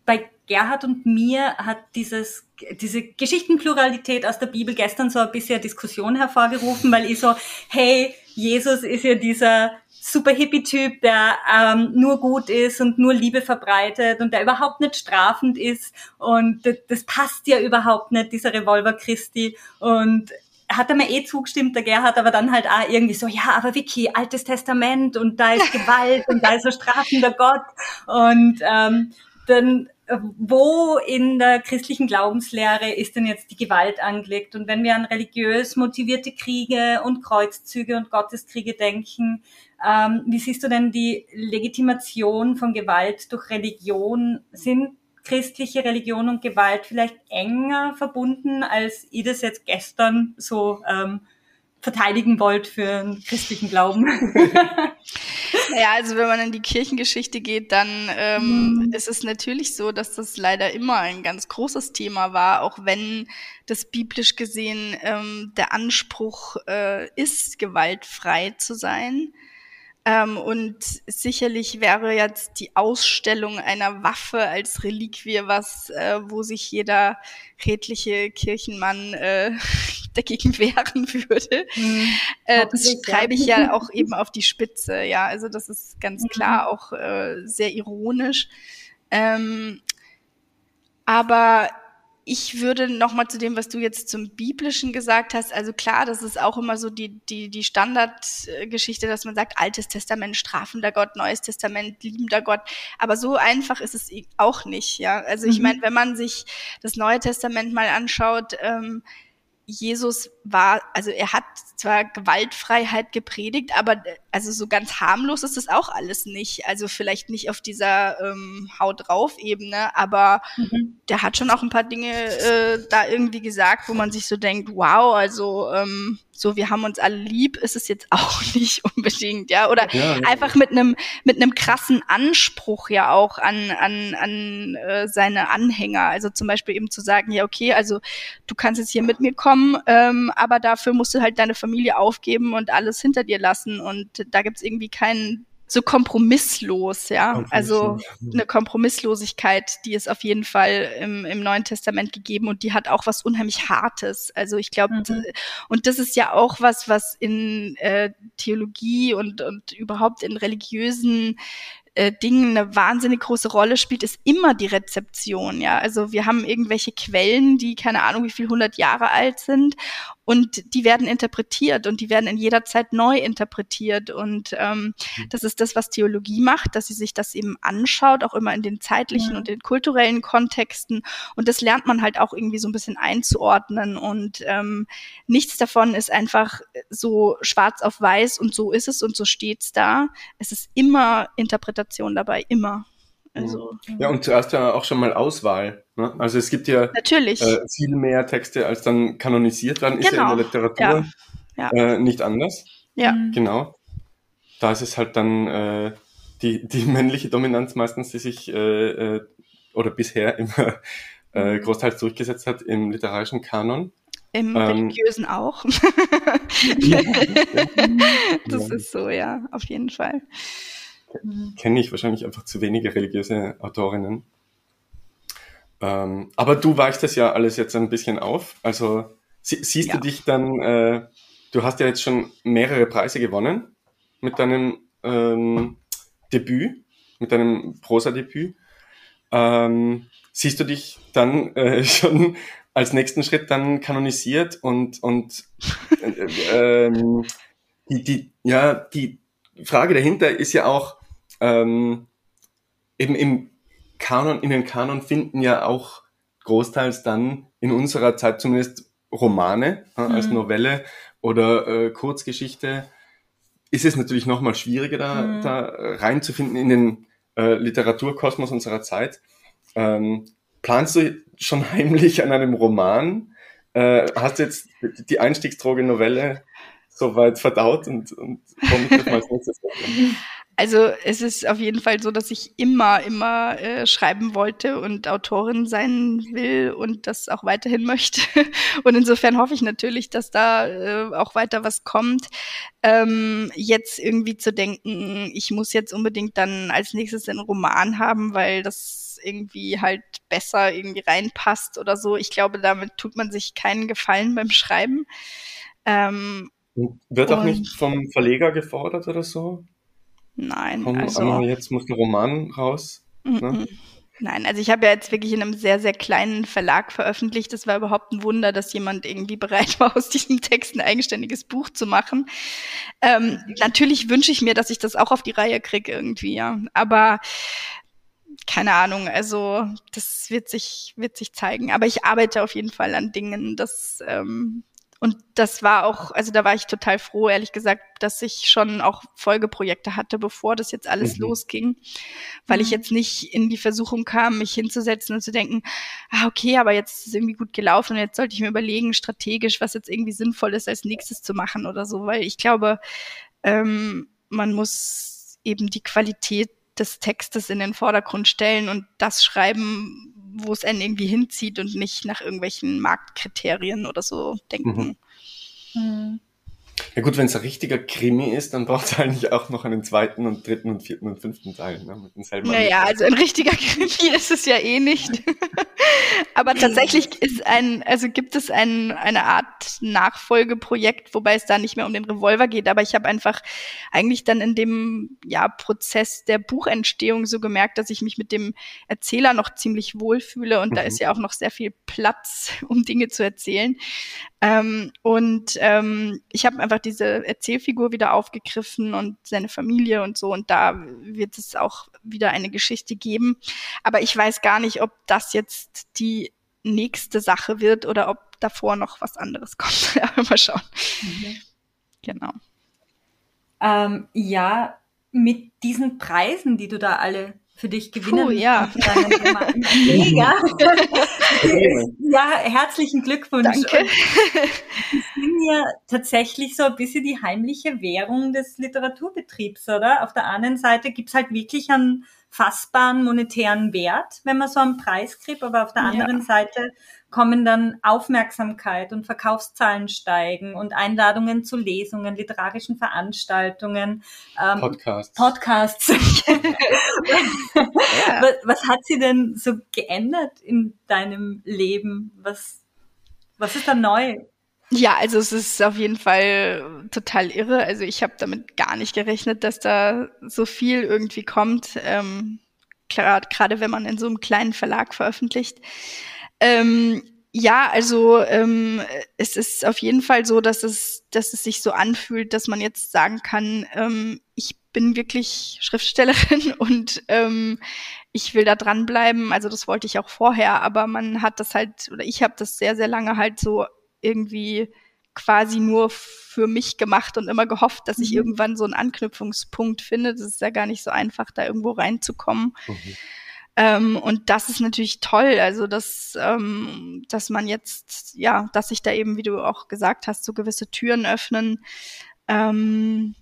Bei Gerhard und mir hat dieses, diese Geschichtenpluralität aus der Bibel gestern so ein bisschen Diskussion hervorgerufen, weil ich so, hey, Jesus ist ja dieser super Hippie-Typ, der ähm, nur gut ist und nur Liebe verbreitet und der überhaupt nicht strafend ist und das, das passt ja überhaupt nicht, dieser Revolver Christi und hat er mir eh zugestimmt, der Gerhard, aber dann halt auch irgendwie so, ja, aber Vicky, Altes Testament und da ist Gewalt und da ist ein strafender Gott und ähm, dann wo in der christlichen Glaubenslehre ist denn jetzt die Gewalt angelegt? Und wenn wir an religiös motivierte Kriege und Kreuzzüge und Gotteskriege denken, ähm, wie siehst du denn die Legitimation von Gewalt durch Religion? Sind christliche Religion und Gewalt vielleicht enger verbunden, als ihr das jetzt gestern so ähm, verteidigen wollt für einen christlichen Glauben? [LAUGHS] ja, also wenn man in die Kirchengeschichte geht, dann ähm, mhm. ist es natürlich so, dass das leider immer ein ganz großes Thema war, auch wenn das biblisch gesehen ähm, der Anspruch äh, ist, gewaltfrei zu sein. Ähm, und sicherlich wäre jetzt die Ausstellung einer Waffe als Reliquie was, äh, wo sich jeder redliche Kirchenmann äh, [LAUGHS] dagegen wehren würde. Mhm. Äh, das treibe ich ja auch [LAUGHS] eben auf die Spitze. Ja, also das ist ganz mhm. klar auch äh, sehr ironisch. Ähm, aber ich würde noch mal zu dem, was du jetzt zum Biblischen gesagt hast. Also klar, das ist auch immer so die, die, die Standardgeschichte, dass man sagt, Altes Testament strafender Gott, Neues Testament liebender Gott. Aber so einfach ist es auch nicht, ja. Also ich mhm. meine, wenn man sich das Neue Testament mal anschaut, ähm, Jesus war, also er hat zwar Gewaltfreiheit gepredigt, aber also so ganz harmlos ist das auch alles nicht. Also vielleicht nicht auf dieser ähm, Haut drauf Ebene, aber mhm. der hat schon auch ein paar Dinge äh, da irgendwie gesagt, wo man sich so denkt, wow, also ähm, so wir haben uns alle lieb, ist es jetzt auch [LAUGHS] nicht unbedingt, ja, oder ja, ja. einfach mit einem mit einem krassen Anspruch ja auch an an an äh, seine Anhänger, also zum Beispiel eben zu sagen, ja okay, also du kannst jetzt hier mit mir kommen, ähm, aber dafür musst du halt deine Familie aufgeben und alles hinter dir lassen und da gibt's irgendwie keinen so kompromisslos, ja. Also eine Kompromisslosigkeit, die ist auf jeden Fall im, im Neuen Testament gegeben und die hat auch was unheimlich Hartes. Also ich glaube, mhm. und das ist ja auch was, was in äh, Theologie und, und überhaupt in religiösen äh, Dingen eine wahnsinnig große Rolle spielt, ist immer die Rezeption. Ja, also wir haben irgendwelche Quellen, die keine Ahnung wie viel hundert Jahre alt sind und die werden interpretiert und die werden in jeder Zeit neu interpretiert und ähm, mhm. das ist das, was Theologie macht, dass sie sich das eben anschaut, auch immer in den zeitlichen ja. und den kulturellen Kontexten und das lernt man halt auch irgendwie so ein bisschen einzuordnen und ähm, nichts davon ist einfach so schwarz auf weiß und so ist es und so steht's da. Es ist immer Interpretation dabei, immer. Also, ja, und zuerst ja auch schon mal Auswahl. Ne? Also es gibt ja Natürlich. Äh, viel mehr Texte, als dann kanonisiert werden, genau. ist ja in der genau. Literatur ja. Ja. Äh, nicht anders. Ja. Mhm. Genau. Da ist es halt dann äh, die, die [LAUGHS] männliche Dominanz meistens, die sich äh, äh, oder bisher immer äh, mhm. großteils durchgesetzt hat im literarischen Kanon. Im ähm, religiösen auch. [LAUGHS] das ist so, ja, auf jeden Fall. Mhm. kenne ich wahrscheinlich einfach zu wenige religiöse Autorinnen. Ähm, aber du weichst das ja alles jetzt ein bisschen auf. Also sie, siehst ja. du dich dann, äh, du hast ja jetzt schon mehrere Preise gewonnen mit deinem ähm, Debüt, mit deinem Prosa-Debüt. Ähm, siehst du dich dann äh, [LAUGHS] schon als nächsten Schritt dann kanonisiert und, und äh, ähm, die, die, ja, die Frage dahinter ist ja auch, ähm, eben im Kanon, in den Kanon finden ja auch großteils dann in unserer Zeit zumindest Romane äh, als mhm. Novelle oder äh, Kurzgeschichte. Ist es natürlich nochmal schwieriger, da, mhm. da reinzufinden in den äh, Literaturkosmos unserer Zeit. Ähm, planst du schon [LAUGHS] heimlich an einem Roman? Äh, hast du jetzt die Einstiegsdroge Novelle soweit verdaut und, und womit als nächstes [LAUGHS] Also es ist auf jeden Fall so, dass ich immer, immer äh, schreiben wollte und Autorin sein will und das auch weiterhin [LAUGHS] möchte. Und insofern hoffe ich natürlich, dass da äh, auch weiter was kommt. Ähm, jetzt irgendwie zu denken, ich muss jetzt unbedingt dann als nächstes einen Roman haben, weil das irgendwie halt besser irgendwie reinpasst oder so. Ich glaube, damit tut man sich keinen Gefallen beim Schreiben. Ähm, Wird auch nicht vom Verleger gefordert oder so? Nein. Komm, also, jetzt muss der Roman raus. Ne? Nein, also ich habe ja jetzt wirklich in einem sehr, sehr kleinen Verlag veröffentlicht. Das war überhaupt ein Wunder, dass jemand irgendwie bereit war, aus diesem Text ein eigenständiges Buch zu machen. Ähm, natürlich wünsche ich mir, dass ich das auch auf die Reihe kriege irgendwie, ja. Aber keine Ahnung, also das wird sich, wird sich zeigen. Aber ich arbeite auf jeden Fall an Dingen, das, ähm, und das war auch, also da war ich total froh, ehrlich gesagt, dass ich schon auch Folgeprojekte hatte, bevor das jetzt alles mhm. losging, weil ich mhm. jetzt nicht in die Versuchung kam, mich hinzusetzen und zu denken, ah, okay, aber jetzt ist es irgendwie gut gelaufen und jetzt sollte ich mir überlegen, strategisch, was jetzt irgendwie sinnvoll ist, als nächstes zu machen oder so, weil ich glaube, ähm, man muss eben die Qualität des Textes in den Vordergrund stellen und das schreiben, wo es einen irgendwie hinzieht und nicht nach irgendwelchen Marktkriterien oder so denken. Mhm. Mhm. Ja gut, wenn es ein richtiger Krimi ist, dann braucht es [LAUGHS] eigentlich auch noch einen zweiten und dritten und vierten und fünften Teil. Ne, mit denselben naja, also ein richtiger [LAUGHS] Krimi ist es ja eh nicht. [LAUGHS] Aber tatsächlich ist ein, also gibt es ein, eine Art Nachfolgeprojekt, wobei es da nicht mehr um den Revolver geht. Aber ich habe einfach eigentlich dann in dem ja, Prozess der Buchentstehung so gemerkt, dass ich mich mit dem Erzähler noch ziemlich wohlfühle und mhm. da ist ja auch noch sehr viel Platz, um Dinge zu erzählen. Ähm, und ähm, ich habe einfach diese Erzählfigur wieder aufgegriffen und seine Familie und so. Und da wird es auch wieder eine Geschichte geben. Aber ich weiß gar nicht, ob das jetzt die nächste Sache wird oder ob davor noch was anderes [LAUGHS] kommt. ja, mal schauen. Mhm. Genau. Ähm, ja, mit diesen Preisen, die du da alle für dich gewinnen. Puh, ja. Mega. ja, herzlichen Glückwunsch. Danke. Die sind ja tatsächlich so ein bisschen die heimliche Währung des Literaturbetriebs, oder? Auf der einen Seite gibt's halt wirklich einen fassbaren monetären Wert, wenn man so einen Preis kriegt, aber auf der anderen ja. Seite kommen dann Aufmerksamkeit und Verkaufszahlen steigen und Einladungen zu Lesungen, literarischen Veranstaltungen, ähm, Podcasts. Podcasts. ja. [LAUGHS] was, was hat sie denn so geändert in deinem Leben? Was, was ist da neu? Ja, also es ist auf jeden Fall total irre. Also ich habe damit gar nicht gerechnet, dass da so viel irgendwie kommt. Ähm, Gerade wenn man in so einem kleinen Verlag veröffentlicht. Ähm, ja, also ähm, es ist auf jeden Fall so, dass es, dass es sich so anfühlt, dass man jetzt sagen kann, ähm, ich bin wirklich Schriftstellerin [LAUGHS] und ähm, ich will da dranbleiben. Also das wollte ich auch vorher, aber man hat das halt, oder ich habe das sehr, sehr lange halt so irgendwie quasi nur für mich gemacht und immer gehofft, dass ich mhm. irgendwann so einen Anknüpfungspunkt finde. Das ist ja gar nicht so einfach, da irgendwo reinzukommen. Mhm. Ähm, und das ist natürlich toll, also dass, ähm, dass man jetzt, ja, dass sich da eben, wie du auch gesagt hast, so gewisse Türen öffnen. Ähm,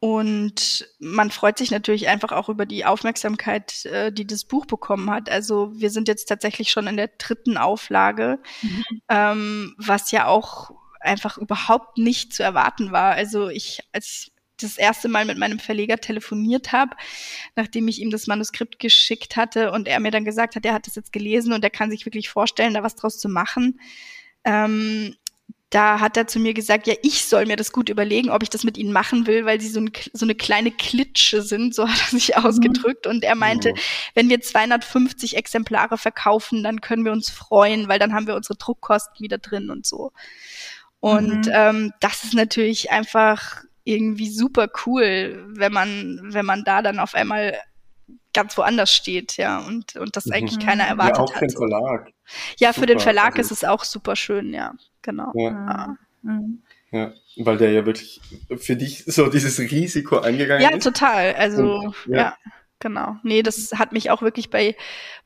und man freut sich natürlich einfach auch über die Aufmerksamkeit, äh, die das Buch bekommen hat. Also wir sind jetzt tatsächlich schon in der dritten Auflage, mhm. ähm, was ja auch einfach überhaupt nicht zu erwarten war. Also ich, als ich das erste Mal mit meinem Verleger telefoniert habe, nachdem ich ihm das Manuskript geschickt hatte und er mir dann gesagt hat, er hat das jetzt gelesen und er kann sich wirklich vorstellen, da was draus zu machen. Ähm, da hat er zu mir gesagt, ja, ich soll mir das gut überlegen, ob ich das mit ihnen machen will, weil sie so, ein, so eine kleine Klitsche sind, so hat er sich mhm. ausgedrückt. Und er meinte, ja. wenn wir 250 Exemplare verkaufen, dann können wir uns freuen, weil dann haben wir unsere Druckkosten wieder drin und so. Und mhm. ähm, das ist natürlich einfach irgendwie super cool, wenn man, wenn man da dann auf einmal ganz woanders steht, ja, und, und das eigentlich mhm. keiner erwartet ja, auch hat. Für den Verlag. Ja, super. für den Verlag also, ist es auch super schön, ja, genau. Ja. ja. Mhm. ja. weil der ja wirklich für dich so dieses Risiko eingegangen ja, ist. Ja, total. Also, und, ja. Genau. Nee, das hat mich auch wirklich bei,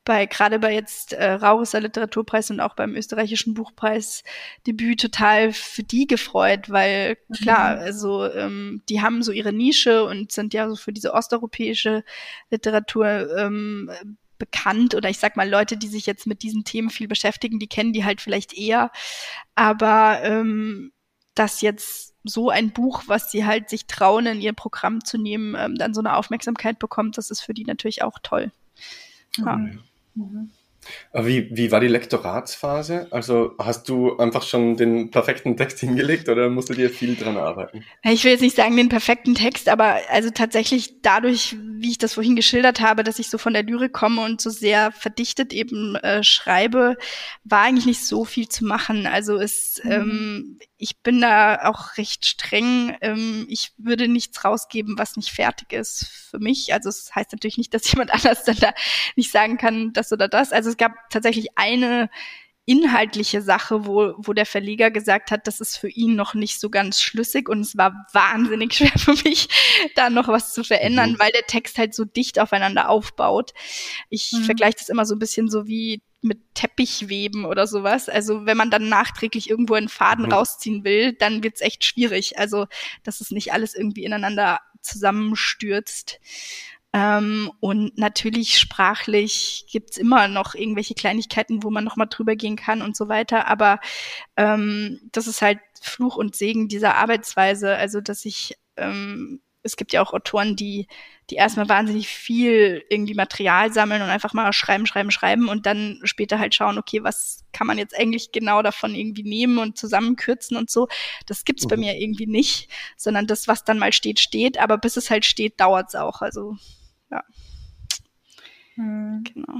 bei gerade bei jetzt äh, Raurisser Literaturpreis und auch beim österreichischen Buchpreis Debüt total für die gefreut, weil klar, mhm. also ähm, die haben so ihre Nische und sind ja so für diese osteuropäische Literatur ähm, bekannt oder ich sag mal Leute, die sich jetzt mit diesen Themen viel beschäftigen, die kennen die halt vielleicht eher, aber ähm, dass jetzt so ein Buch, was sie halt sich trauen, in ihr Programm zu nehmen, ähm, dann so eine Aufmerksamkeit bekommt, das ist für die natürlich auch toll. Ja. Mhm. Mhm. Wie, wie war die Lektoratsphase? Also hast du einfach schon den perfekten Text [LAUGHS] hingelegt oder musst du dir viel dran arbeiten? Ich will jetzt nicht sagen den perfekten Text, aber also tatsächlich dadurch, wie ich das vorhin geschildert habe, dass ich so von der Lyrik komme und so sehr verdichtet eben äh, schreibe, war eigentlich nicht so viel zu machen. Also es, mhm. ähm, ich bin da auch recht streng. Ähm, ich würde nichts rausgeben, was nicht fertig ist für mich. Also es heißt natürlich nicht, dass [LAUGHS] jemand anders dann da nicht sagen kann, das oder das. Also es gab tatsächlich eine inhaltliche Sache, wo, wo der Verleger gesagt hat, das ist für ihn noch nicht so ganz schlüssig und es war wahnsinnig [LAUGHS] schwer für mich, da noch was zu verändern, mhm. weil der Text halt so dicht aufeinander aufbaut. Ich mhm. vergleiche das immer so ein bisschen so wie mit Teppichweben oder sowas. Also wenn man dann nachträglich irgendwo einen Faden mhm. rausziehen will, dann wird's echt schwierig. Also dass es nicht alles irgendwie ineinander zusammenstürzt. Ähm, und natürlich sprachlich gibt's immer noch irgendwelche Kleinigkeiten, wo man nochmal drüber gehen kann und so weiter. Aber ähm, das ist halt Fluch und Segen dieser Arbeitsweise. Also, dass ich, ähm, es gibt ja auch Autoren, die, die erstmal wahnsinnig viel irgendwie Material sammeln und einfach mal schreiben, schreiben, schreiben und dann später halt schauen, okay, was kann man jetzt eigentlich genau davon irgendwie nehmen und zusammenkürzen und so. Das gibt's mhm. bei mir irgendwie nicht, sondern das, was dann mal steht, steht. Aber bis es halt steht, dauert's auch. Also ja. Hm. Genau.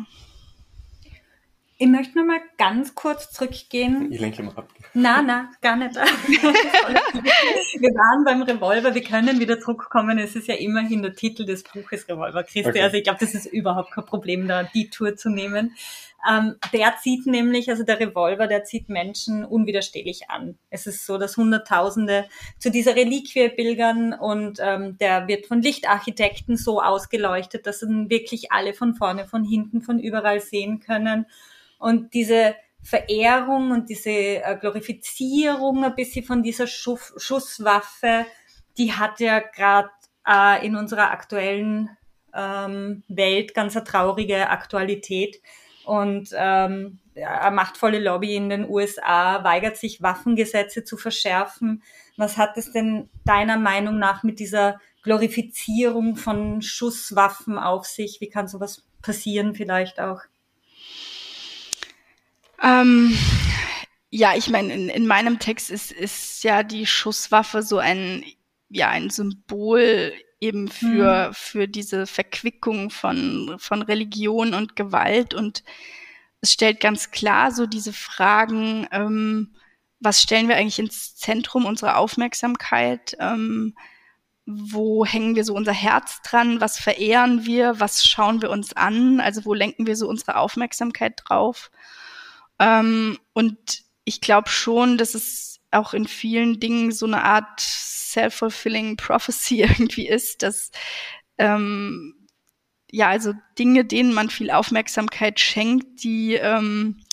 Ich möchte noch mal ganz kurz zurückgehen. Ich lenke mal ab. Nein, nein, gar nicht. [LAUGHS] wir waren beim Revolver, wir können wieder zurückkommen. Es ist ja immerhin der Titel des Buches Revolver Christi. Okay. Also ich glaube, das ist überhaupt kein Problem, da die Tour zu nehmen. Ähm, der zieht nämlich, also der Revolver, der zieht Menschen unwiderstehlich an. Es ist so, dass Hunderttausende zu dieser Reliquie pilgern und ähm, der wird von Lichtarchitekten so ausgeleuchtet, dass ihn wirklich alle von vorne, von hinten, von überall sehen können. Und diese Verehrung und diese äh, Glorifizierung ein bisschen von dieser Schuss, Schusswaffe, die hat ja gerade äh, in unserer aktuellen ähm, Welt ganz eine traurige Aktualität. Und ähm, eine machtvolle Lobby in den USA weigert sich, Waffengesetze zu verschärfen. Was hat es denn deiner Meinung nach mit dieser Glorifizierung von Schusswaffen auf sich? Wie kann sowas passieren vielleicht auch? Ähm, ja, ich meine, in, in meinem Text ist, ist ja die Schusswaffe so ein, ja, ein Symbol eben für, mhm. für diese Verquickung von, von Religion und Gewalt. Und es stellt ganz klar so diese Fragen, ähm, was stellen wir eigentlich ins Zentrum unserer Aufmerksamkeit? Ähm, wo hängen wir so unser Herz dran? Was verehren wir? Was schauen wir uns an? Also wo lenken wir so unsere Aufmerksamkeit drauf? Ähm, und ich glaube schon, dass es auch in vielen Dingen so eine Art self-fulfilling prophecy [LAUGHS] irgendwie ist, dass ähm, ja, also Dinge, denen man viel Aufmerksamkeit schenkt, die ähm,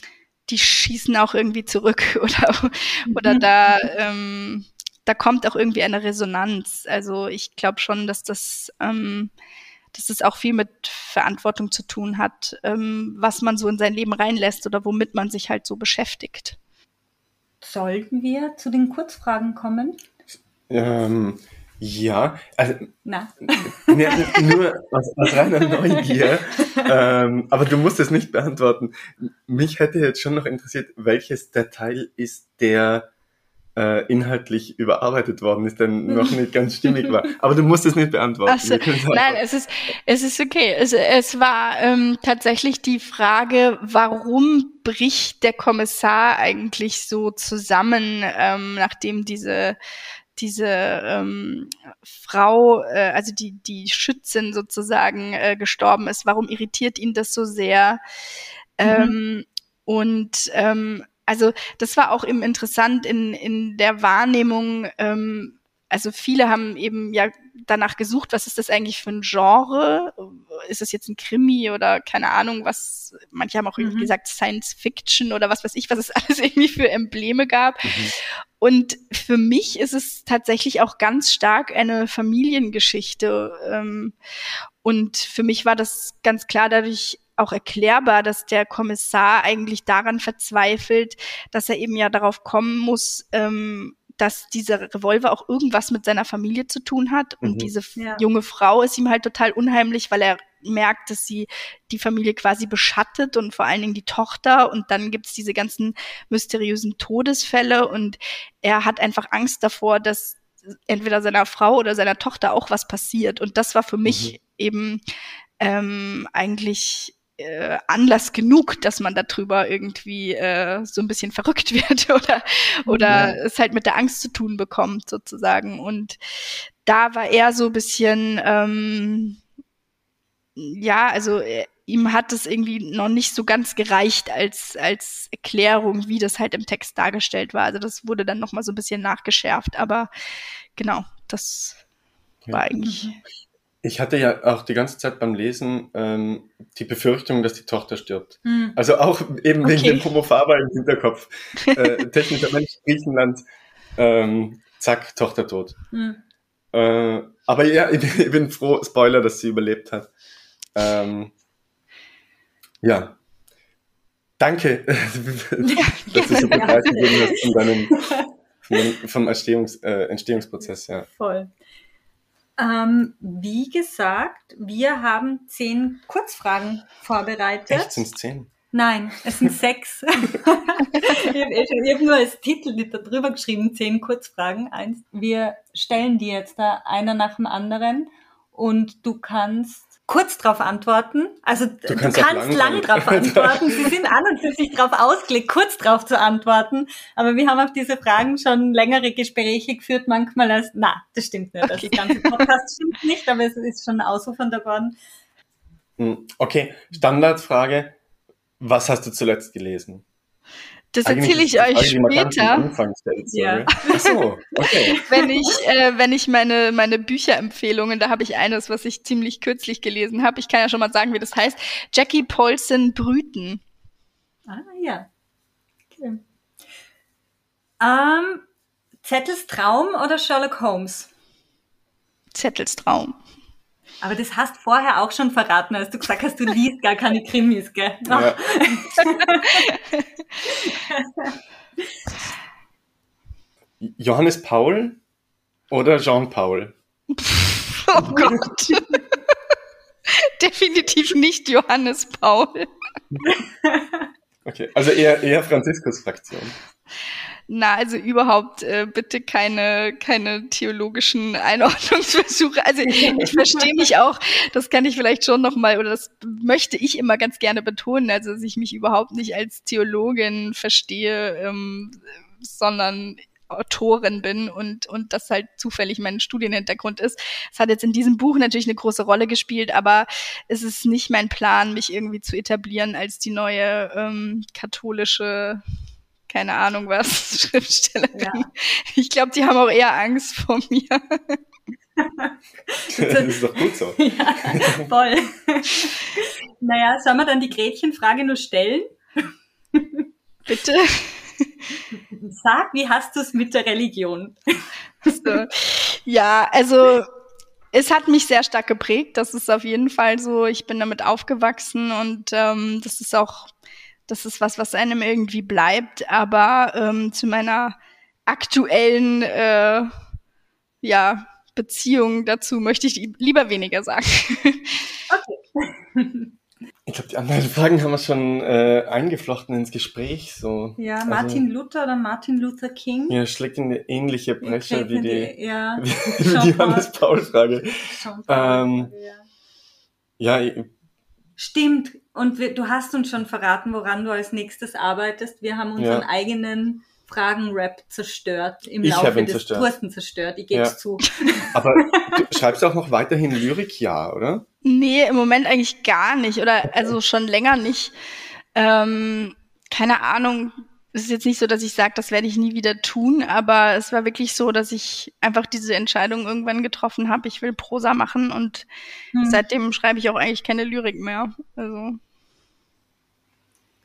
die schießen auch irgendwie zurück [LAUGHS] oder oder mhm. da ähm, da kommt auch irgendwie eine Resonanz. Also ich glaube schon, dass das ähm, dass es auch viel mit Verantwortung zu tun hat, ähm, was man so in sein Leben reinlässt oder womit man sich halt so beschäftigt. Sollten wir zu den Kurzfragen kommen? Ähm, ja, also Na. [LAUGHS] Nur aus, aus reiner Neugier. ähm, aber du musst es nicht beantworten. Mich hätte jetzt schon noch interessiert, welches der Teil ist, der äh, inhaltlich überarbeitet worden ist, denn [LAUGHS] noch nicht ganz stimmig war. Aber du musst es nicht beantworten. So, nein, es ist, es ist okay. Es, es war ähm, tatsächlich die Frage, warum bricht der Kommissar eigentlich so zusammen, ähm, nachdem diese diese ähm, Frau, äh, also die, die Schützin sozusagen äh, gestorben ist. Warum irritiert ihn das so sehr? Mhm. Ähm, und ähm, also das war auch eben interessant in, in der Wahrnehmung, ähm, also viele haben eben ja danach gesucht, was ist das eigentlich für ein Genre? Ist es jetzt ein Krimi oder keine Ahnung, was, manche haben auch mhm. irgendwie gesagt Science Fiction oder was weiß ich, was es [LAUGHS] alles irgendwie für Embleme gab. Mhm. Und für mich ist es tatsächlich auch ganz stark eine Familiengeschichte. Ähm, und für mich war das ganz klar dadurch auch erklärbar, dass der Kommissar eigentlich daran verzweifelt, dass er eben ja darauf kommen muss, ähm, dass dieser Revolver auch irgendwas mit seiner Familie zu tun hat. Und mhm. diese ja. junge Frau ist ihm halt total unheimlich, weil er merkt, dass sie die Familie quasi beschattet und vor allen Dingen die Tochter. Und dann gibt's diese ganzen mysteriösen Todesfälle und er hat einfach Angst davor, dass entweder seiner Frau oder seiner Tochter auch was passiert. Und das war für mich mhm. eben ähm, eigentlich äh, Anlass genug, dass man darüber irgendwie äh, so ein bisschen verrückt [LAUGHS] wird oder, oder ja. es halt mit der Angst zu tun bekommt, sozusagen. Und da war er so ein bisschen, ähm, ja, also äh, ihm hat es irgendwie noch nicht so ganz gereicht als, als Erklärung, wie das halt im Text dargestellt war. Also das wurde dann nochmal so ein bisschen nachgeschärft, aber genau, das ja. war eigentlich. Ich hatte ja auch die ganze Zeit beim Lesen ähm, die Befürchtung, dass die Tochter stirbt. Hm. Also auch eben wegen okay. dem Homo Faber im Hinterkopf. [LAUGHS] äh, technischer Mensch, Griechenland, ähm, zack, Tochter tot. Hm. Äh, aber ja, ich, ich, bin froh, Spoiler, dass sie überlebt hat. Ähm, ja. Danke, [LAUGHS] dass du so begeistert hast von deinem, [LAUGHS] von vom Entstehungs, äh, Entstehungsprozess. Ja. Voll. Ähm, wie gesagt, wir haben zehn Kurzfragen vorbereitet. Echt, sind es zehn? Nein, es sind [LAUGHS] sechs. [LAUGHS] ich habe hab nur als Titel da drüber geschrieben, zehn Kurzfragen. Eins. Wir stellen die jetzt da einer nach dem anderen und du kannst kurz darauf antworten. Also du kannst, du kannst lang, lang drauf [LAUGHS] antworten. Sie sind an und für sich darauf ausgelegt, kurz drauf zu antworten. Aber wir haben auf diese Fragen schon längere Gespräche geführt, manchmal als, na, das stimmt nicht. Okay. Das ganze Podcast stimmt nicht, aber es ist schon ausufernd geworden. Hm, okay, Standardfrage. Was hast du zuletzt gelesen? Das erzähle ich euch später. Ja. [LAUGHS] Ach so, okay. wenn ich, äh, wenn ich meine, meine Bücherempfehlungen, da habe ich eines, was ich ziemlich kürzlich gelesen habe. Ich kann ja schon mal sagen, wie das heißt. Jackie Paulson Brüten. Ah, ja. Okay. Ähm, Zettels Traum oder Sherlock Holmes? Zettels Traum. Aber das hast vorher auch schon verraten, als du gesagt hast, du liest gar keine Krimis, gell? Ja. [LAUGHS] Johannes Paul oder Jean Paul? [LAUGHS] Oh Gott. [LAUGHS] Definitiv nicht Johannes Paul. Okay, also eher, eher Franziskus Fraktion. Na, also überhaupt äh, bitte keine, keine theologischen Einordnungsversuche. Also ich verstehe mich auch, das kann ich vielleicht schon nochmal, oder das möchte ich immer ganz gerne betonen, also dass ich mich überhaupt nicht als Theologin verstehe, ähm, sondern Autorin bin und, und das halt zufällig mein Studienhintergrund ist. Es hat jetzt in diesem Buch natürlich eine große Rolle gespielt, aber es ist nicht mein Plan, mich irgendwie zu etablieren als die neue ähm, katholische keine Ahnung was, [LAUGHS] Schriftstellerin. Ja. Ich glaube, die haben auch eher Angst vor mir. [LAUGHS] das ist doch gut so. Ja, voll. naja, sollen wir dann die Gretchenfrage nur stellen? Bitte? Sag, wie hast du es mit der Religion? So. Ja, also es hat mich sehr stark geprägt. Das ist auf jeden Fall so. Ich bin damit aufgewachsen und ähm, das ist auch das ist was, was einem irgendwie bleibt. Aber ähm, zu meiner aktuellen äh, ja, Beziehung dazu möchte ich lieber weniger sagen. Okay. Ich glaube, die anderen Fragen haben wir schon äh, eingeflochten ins Gespräch. So. Ja, also Martin also, Luther oder Martin Luther King. Ja, schlägt in eine ähnliche Bresche wie die, die, ja, [LAUGHS] wie die Johannes-Paul-Frage. Ähm, ja. ja, Stimmt. Und wir, du hast uns schon verraten, woran du als nächstes arbeitest. Wir haben unseren ja. eigenen Fragen-Rap zerstört im ich Laufe des zerstört. Thorsten zerstört, ich gebe es ja. zu. [LAUGHS] Aber du schreibst auch noch weiterhin Lyrik, ja, oder? Nee, im Moment eigentlich gar nicht. Oder also schon länger nicht. Ähm, keine Ahnung. Es ist jetzt nicht so, dass ich sage, das werde ich nie wieder tun, aber es war wirklich so, dass ich einfach diese Entscheidung irgendwann getroffen habe, ich will Prosa machen und hm. seitdem schreibe ich auch eigentlich keine Lyrik mehr. Also.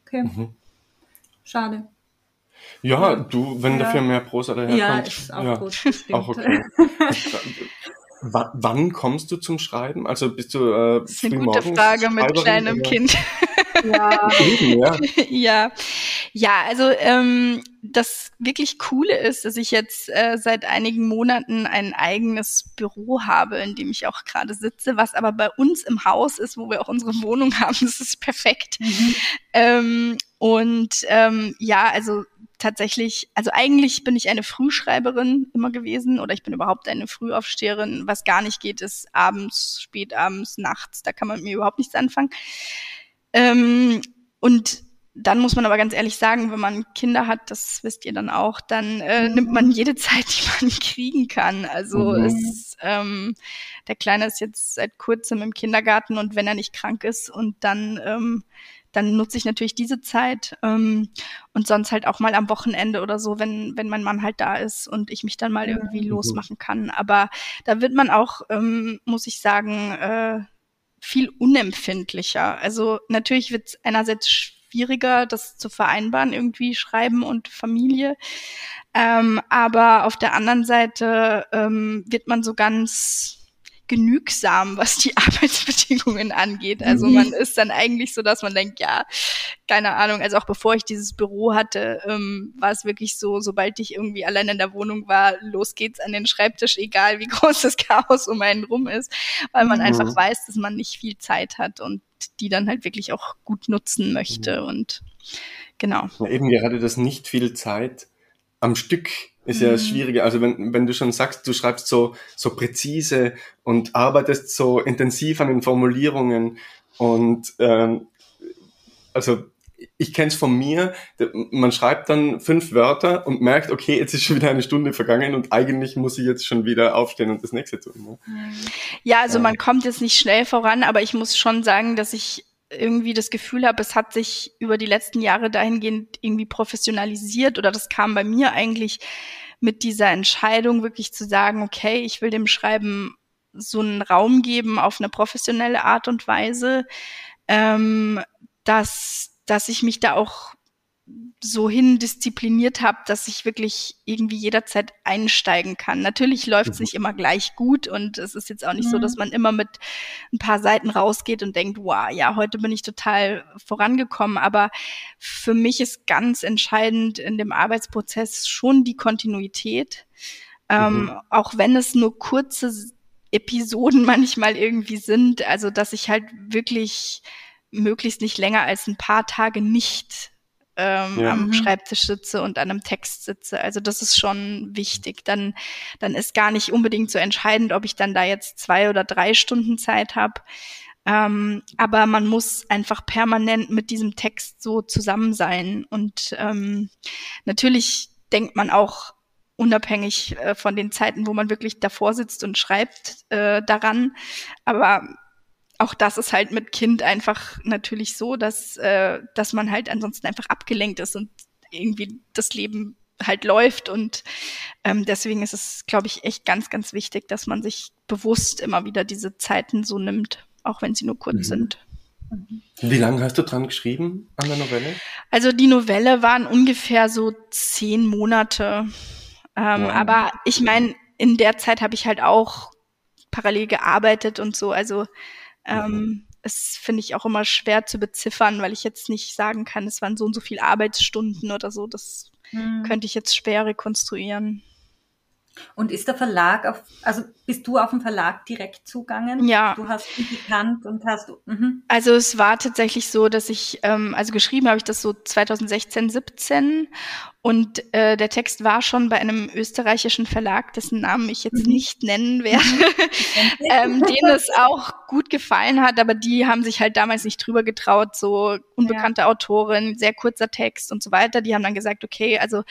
Okay. Mhm. Schade. Ja, du, wenn ja. dafür mehr Prosa daherkommt. Ja, ist auch ja, gut. Auch okay. W wann kommst du zum Schreiben? Also bist du äh, Das ist eine gute Frage mit kleinem? Kind. [LAUGHS] Ja. ja. [LAUGHS] ja. Ja, also ähm, das wirklich Coole ist, dass ich jetzt äh, seit einigen Monaten ein eigenes Büro habe, in dem ich auch gerade sitze, was aber bei uns im Haus ist, wo wir auch unsere Wohnung [LAUGHS] haben. Das ist perfekt. Mhm. Ähm, und ähm, ja, also tatsächlich, also eigentlich bin ich eine Frühschreiberin immer gewesen oder ich bin überhaupt eine Frühaufsteherin. Was gar nicht geht, ist abends, spätabends, nachts. Da kann man mit mir überhaupt nichts anfangen. Ähm, und dann muss man aber ganz ehrlich sagen, wenn man Kinder hat, das wisst ihr dann auch, dann äh, nimmt man jede [LAUGHS] Zeit, die man kriegen kann. Also mhm. es, ähm, der Kleine ist jetzt seit kurzem im Kindergarten und wenn er nicht krank ist und dann ähm, dann nutze ich natürlich diese Zeit ähm, und sonst halt auch mal am Wochenende oder so, wenn, wenn mein Mann halt da ist und ich mich dann mal irgendwie mhm. losmachen kann. Aber da wird man auch, ähm, muss ich sagen, äh, viel unempfindlicher. Also natürlich wird es einerseits schwieriger, das zu vereinbaren, irgendwie Schreiben und Familie. Ähm, aber auf der anderen Seite ähm, wird man so ganz genügsam, was die [LAUGHS] Arbeitsbedingungen angeht. Also man mhm. ist dann eigentlich so, dass man denkt, ja, keine Ahnung, also auch bevor ich dieses Büro hatte, ähm, war es wirklich so, sobald ich irgendwie allein in der Wohnung war, los geht's an den Schreibtisch, egal wie [LAUGHS] groß das Chaos um einen rum ist, weil man mhm. einfach weiß, dass man nicht viel Zeit hat und die dann halt wirklich auch gut nutzen möchte mhm. und genau. Ja, eben gerade das nicht viel Zeit am Stück ist ja das mhm. Schwierige. Also wenn, wenn du schon sagst, du schreibst so, so präzise und arbeitest so intensiv an den Formulierungen und ähm, also ich kenne es von mir, man schreibt dann fünf Wörter und merkt, okay, jetzt ist schon wieder eine Stunde vergangen und eigentlich muss ich jetzt schon wieder aufstehen und das nächste tun. Ne? Ja, also man kommt jetzt nicht schnell voran, aber ich muss schon sagen, dass ich irgendwie das Gefühl habe, es hat sich über die letzten Jahre dahingehend irgendwie professionalisiert oder das kam bei mir eigentlich mit dieser Entscheidung wirklich zu sagen, okay, ich will dem Schreiben so einen Raum geben auf eine professionelle Art und Weise, ähm, dass, dass ich mich da auch so hin diszipliniert habe, dass ich wirklich irgendwie jederzeit einsteigen kann. Natürlich läuft es mhm. nicht immer gleich gut und es ist jetzt auch nicht mhm. so, dass man immer mit ein paar Seiten rausgeht und denkt, wow, ja, heute bin ich total vorangekommen. Aber für mich ist ganz entscheidend in dem Arbeitsprozess schon die Kontinuität. Ähm, mhm. Auch wenn es nur kurze Episoden [LAUGHS] manchmal irgendwie sind, also dass ich halt wirklich möglichst nicht länger als ein paar Tage nicht ähm, ja. am mhm. Schreibtisch sitze und an einem Text sitze. Also das ist schon wichtig. Dann, dann ist gar nicht unbedingt so entscheidend, ob ich dann da jetzt zwei oder drei Stunden Zeit habe. Ähm, aber man muss einfach permanent mit diesem Text so zusammen sein. Und ähm, natürlich denkt man auch unabhängig äh, von den Zeiten, wo man wirklich davor sitzt und schreibt, äh, daran. Aber auch das ist halt mit Kind einfach natürlich so, dass, äh, dass man halt ansonsten einfach abgelenkt ist und irgendwie das Leben halt läuft. Und ähm, deswegen ist es, glaube ich, echt ganz, ganz wichtig, dass man sich bewusst immer wieder diese Zeiten so nimmt, auch wenn sie nur kurz mhm. sind. Wie lange hast du dran geschrieben an der Novelle? Also die Novelle waren ungefähr so zehn Monate. Ähm, wow. Aber ich meine, in der Zeit habe ich halt auch parallel gearbeitet und so. Also ähm, mhm. Es finde ich auch immer schwer zu beziffern, weil ich jetzt nicht sagen kann, es waren so und so viele Arbeitsstunden oder so. Das mhm. könnte ich jetzt schwer rekonstruieren. Und ist der Verlag auf, also bist du auf den Verlag direkt zugangen? Ja. Du hast ihn gekannt und hast. Mhm. Also es war tatsächlich so, dass ich, ähm, also geschrieben habe ich das so 2016, 17 und äh, der Text war schon bei einem österreichischen Verlag, dessen Namen ich jetzt mhm. nicht nennen werde, [LAUGHS] ähm, denen es auch gut gefallen hat, aber die haben sich halt damals nicht drüber getraut, so unbekannte ja. Autorin, sehr kurzer Text und so weiter. Die haben dann gesagt, okay, also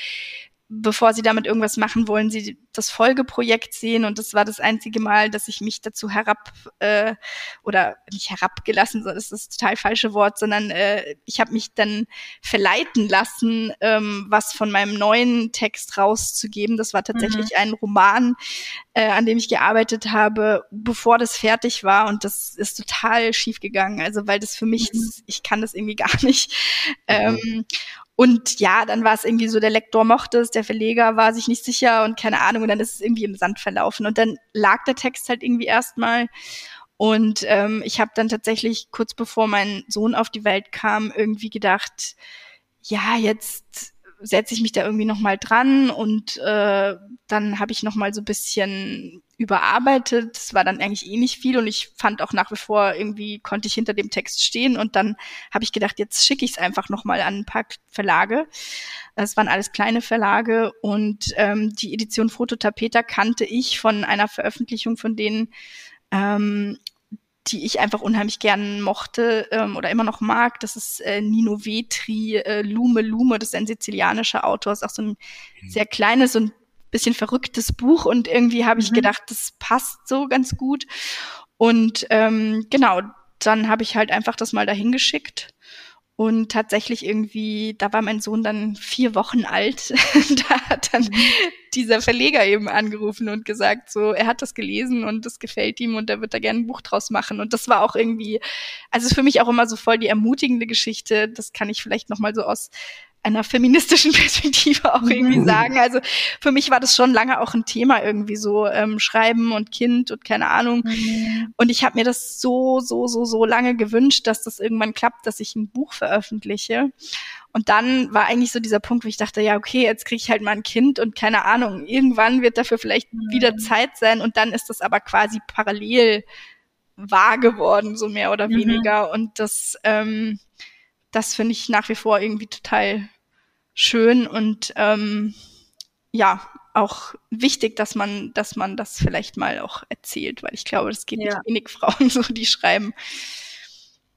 bevor sie damit irgendwas machen, wollen sie das Folgeprojekt sehen. Und das war das einzige Mal, dass ich mich dazu herab äh, oder nicht herabgelassen, das ist das total falsche Wort, sondern äh, ich habe mich dann verleiten lassen, ähm, was von meinem neuen Text rauszugeben. Das war tatsächlich mhm. ein Roman, äh, an dem ich gearbeitet habe, bevor das fertig war. Und das ist total schief gegangen. Also weil das für mich, mhm. das, ich kann das irgendwie [LAUGHS] gar nicht. Mhm. Ähm, und ja, dann war es irgendwie so, der Lektor mochte es, der Verleger war sich nicht sicher und keine Ahnung, und dann ist es irgendwie im Sand verlaufen. Und dann lag der Text halt irgendwie erstmal. Und ähm, ich habe dann tatsächlich kurz bevor mein Sohn auf die Welt kam, irgendwie gedacht, ja, jetzt setze ich mich da irgendwie nochmal dran und äh, dann habe ich nochmal so bisschen überarbeitet. Es war dann eigentlich eh nicht viel und ich fand auch nach wie vor irgendwie konnte ich hinter dem Text stehen und dann habe ich gedacht, jetzt schicke ich es einfach nochmal an ein paar Verlage. Es waren alles kleine Verlage und ähm, die Edition Fototapeter kannte ich von einer Veröffentlichung von denen ähm, die ich einfach unheimlich gern mochte ähm, oder immer noch mag. Das ist äh, Nino Vetri, äh, Lume Lume, das ist ein sizilianischer Autor, ist auch so ein mhm. sehr kleines und bisschen verrücktes Buch und irgendwie habe ich mhm. gedacht, das passt so ganz gut. Und ähm, genau, dann habe ich halt einfach das mal dahin geschickt. Und tatsächlich irgendwie, da war mein Sohn dann vier Wochen alt. [LAUGHS] da hat dann mhm. dieser Verleger eben angerufen und gesagt, so, er hat das gelesen und das gefällt ihm und er wird da gerne ein Buch draus machen. Und das war auch irgendwie, also für mich auch immer so voll die ermutigende Geschichte. Das kann ich vielleicht nochmal so aus einer feministischen [LAUGHS] Perspektive auch irgendwie mhm. sagen. Also für mich war das schon lange auch ein Thema irgendwie so ähm, Schreiben und Kind und keine Ahnung. Mhm. Und ich habe mir das so so so so lange gewünscht, dass das irgendwann klappt, dass ich ein Buch veröffentliche. Und dann war eigentlich so dieser Punkt, wo ich dachte, ja okay, jetzt kriege ich halt mal ein Kind und keine Ahnung, irgendwann wird dafür vielleicht mhm. wieder Zeit sein. Und dann ist das aber quasi parallel wahr geworden, so mehr oder mhm. weniger. Und das ähm, das finde ich nach wie vor irgendwie total schön und ähm, ja, auch wichtig, dass man, dass man das vielleicht mal auch erzählt, weil ich glaube, das geht ja. nicht wenig Frauen [LAUGHS] so, die schreiben.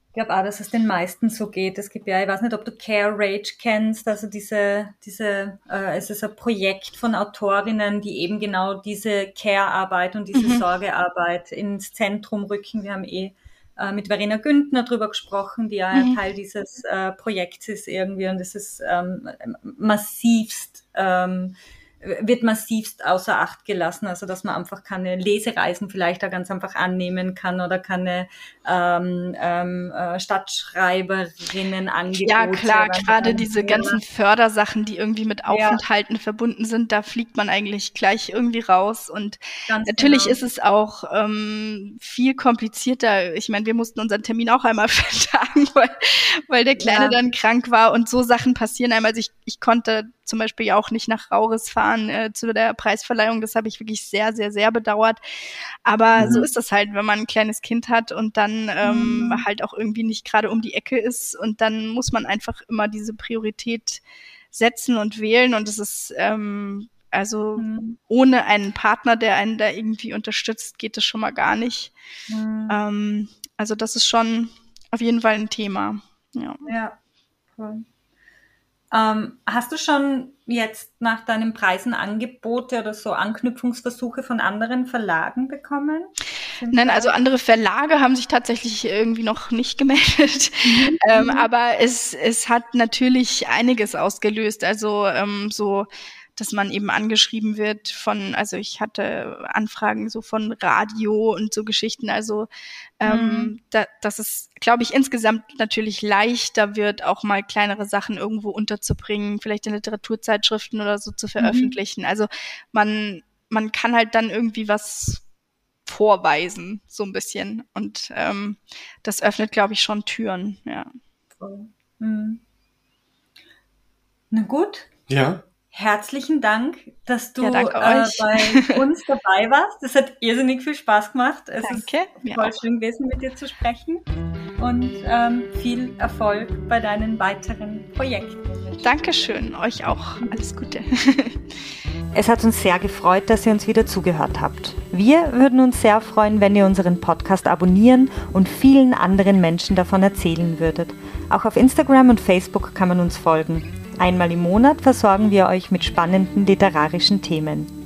Ich glaube auch, dass es den meisten so geht. Es gibt ja, ich weiß nicht, ob du Care Rage kennst, also diese, diese, äh, es ist ein Projekt von Autorinnen, die eben genau diese Care-Arbeit und diese mhm. Sorgearbeit ins Zentrum rücken. Wir haben eh äh, mit Verena Güntner drüber gesprochen, die ja mhm. Teil dieses äh, Projekts ist irgendwie und es ist ähm, massivst ähm, wird massivst außer Acht gelassen, also dass man einfach keine Lesereisen vielleicht da ganz einfach annehmen kann oder keine ähm, ähm, äh, Stadtschreiberinnen angeboten. Ja klar, gerade diese ganzen Fördersachen, die irgendwie mit Aufenthalten ja. verbunden sind, da fliegt man eigentlich gleich irgendwie raus und ganz natürlich genau. ist es auch ähm, viel komplizierter. Ich meine, wir mussten unseren Termin auch einmal [LAUGHS] vertagen, weil, weil der Kleine ja. dann krank war und so Sachen passieren einem. Also ich, ich konnte zum Beispiel auch nicht nach Rauris fahren äh, zu der Preisverleihung. Das habe ich wirklich sehr, sehr, sehr bedauert. Aber mhm. so ist das halt, wenn man ein kleines Kind hat und dann ähm, mhm. halt auch irgendwie nicht gerade um die Ecke ist. Und dann muss man einfach immer diese Priorität setzen und wählen. Und es ist ähm, also mhm. ohne einen Partner, der einen da irgendwie unterstützt, geht es schon mal gar nicht. Mhm. Ähm, also das ist schon auf jeden Fall ein Thema. Ja. Ja. Cool. Ähm, hast du schon jetzt nach deinen Preisen Angebote oder so Anknüpfungsversuche von anderen Verlagen bekommen? Nein, also andere Verlage haben sich tatsächlich irgendwie noch nicht gemeldet. Mhm. Ähm, aber es, es hat natürlich einiges ausgelöst. Also ähm, so dass man eben angeschrieben wird von, also ich hatte Anfragen so von Radio und so Geschichten, also ähm, mhm. da, dass es, glaube ich, insgesamt natürlich leichter wird, auch mal kleinere Sachen irgendwo unterzubringen, vielleicht in Literaturzeitschriften oder so zu mhm. veröffentlichen. Mhm. Also man, man kann halt dann irgendwie was vorweisen, so ein bisschen. Und ähm, das öffnet, glaube ich, schon Türen, ja. Mhm. Na gut. Ja. Herzlichen Dank, dass du ja, äh, bei [LAUGHS] uns dabei warst. Es hat irrsinnig viel Spaß gemacht. Es danke. ist voll schön gewesen, mit dir zu sprechen. Und ähm, viel Erfolg bei deinen weiteren Projekten. Dankeschön, euch auch. Alles Gute. [LAUGHS] Es hat uns sehr gefreut, dass ihr uns wieder zugehört habt. Wir würden uns sehr freuen, wenn ihr unseren Podcast abonnieren und vielen anderen Menschen davon erzählen würdet. Auch auf Instagram und Facebook kann man uns folgen. Einmal im Monat versorgen wir euch mit spannenden literarischen Themen.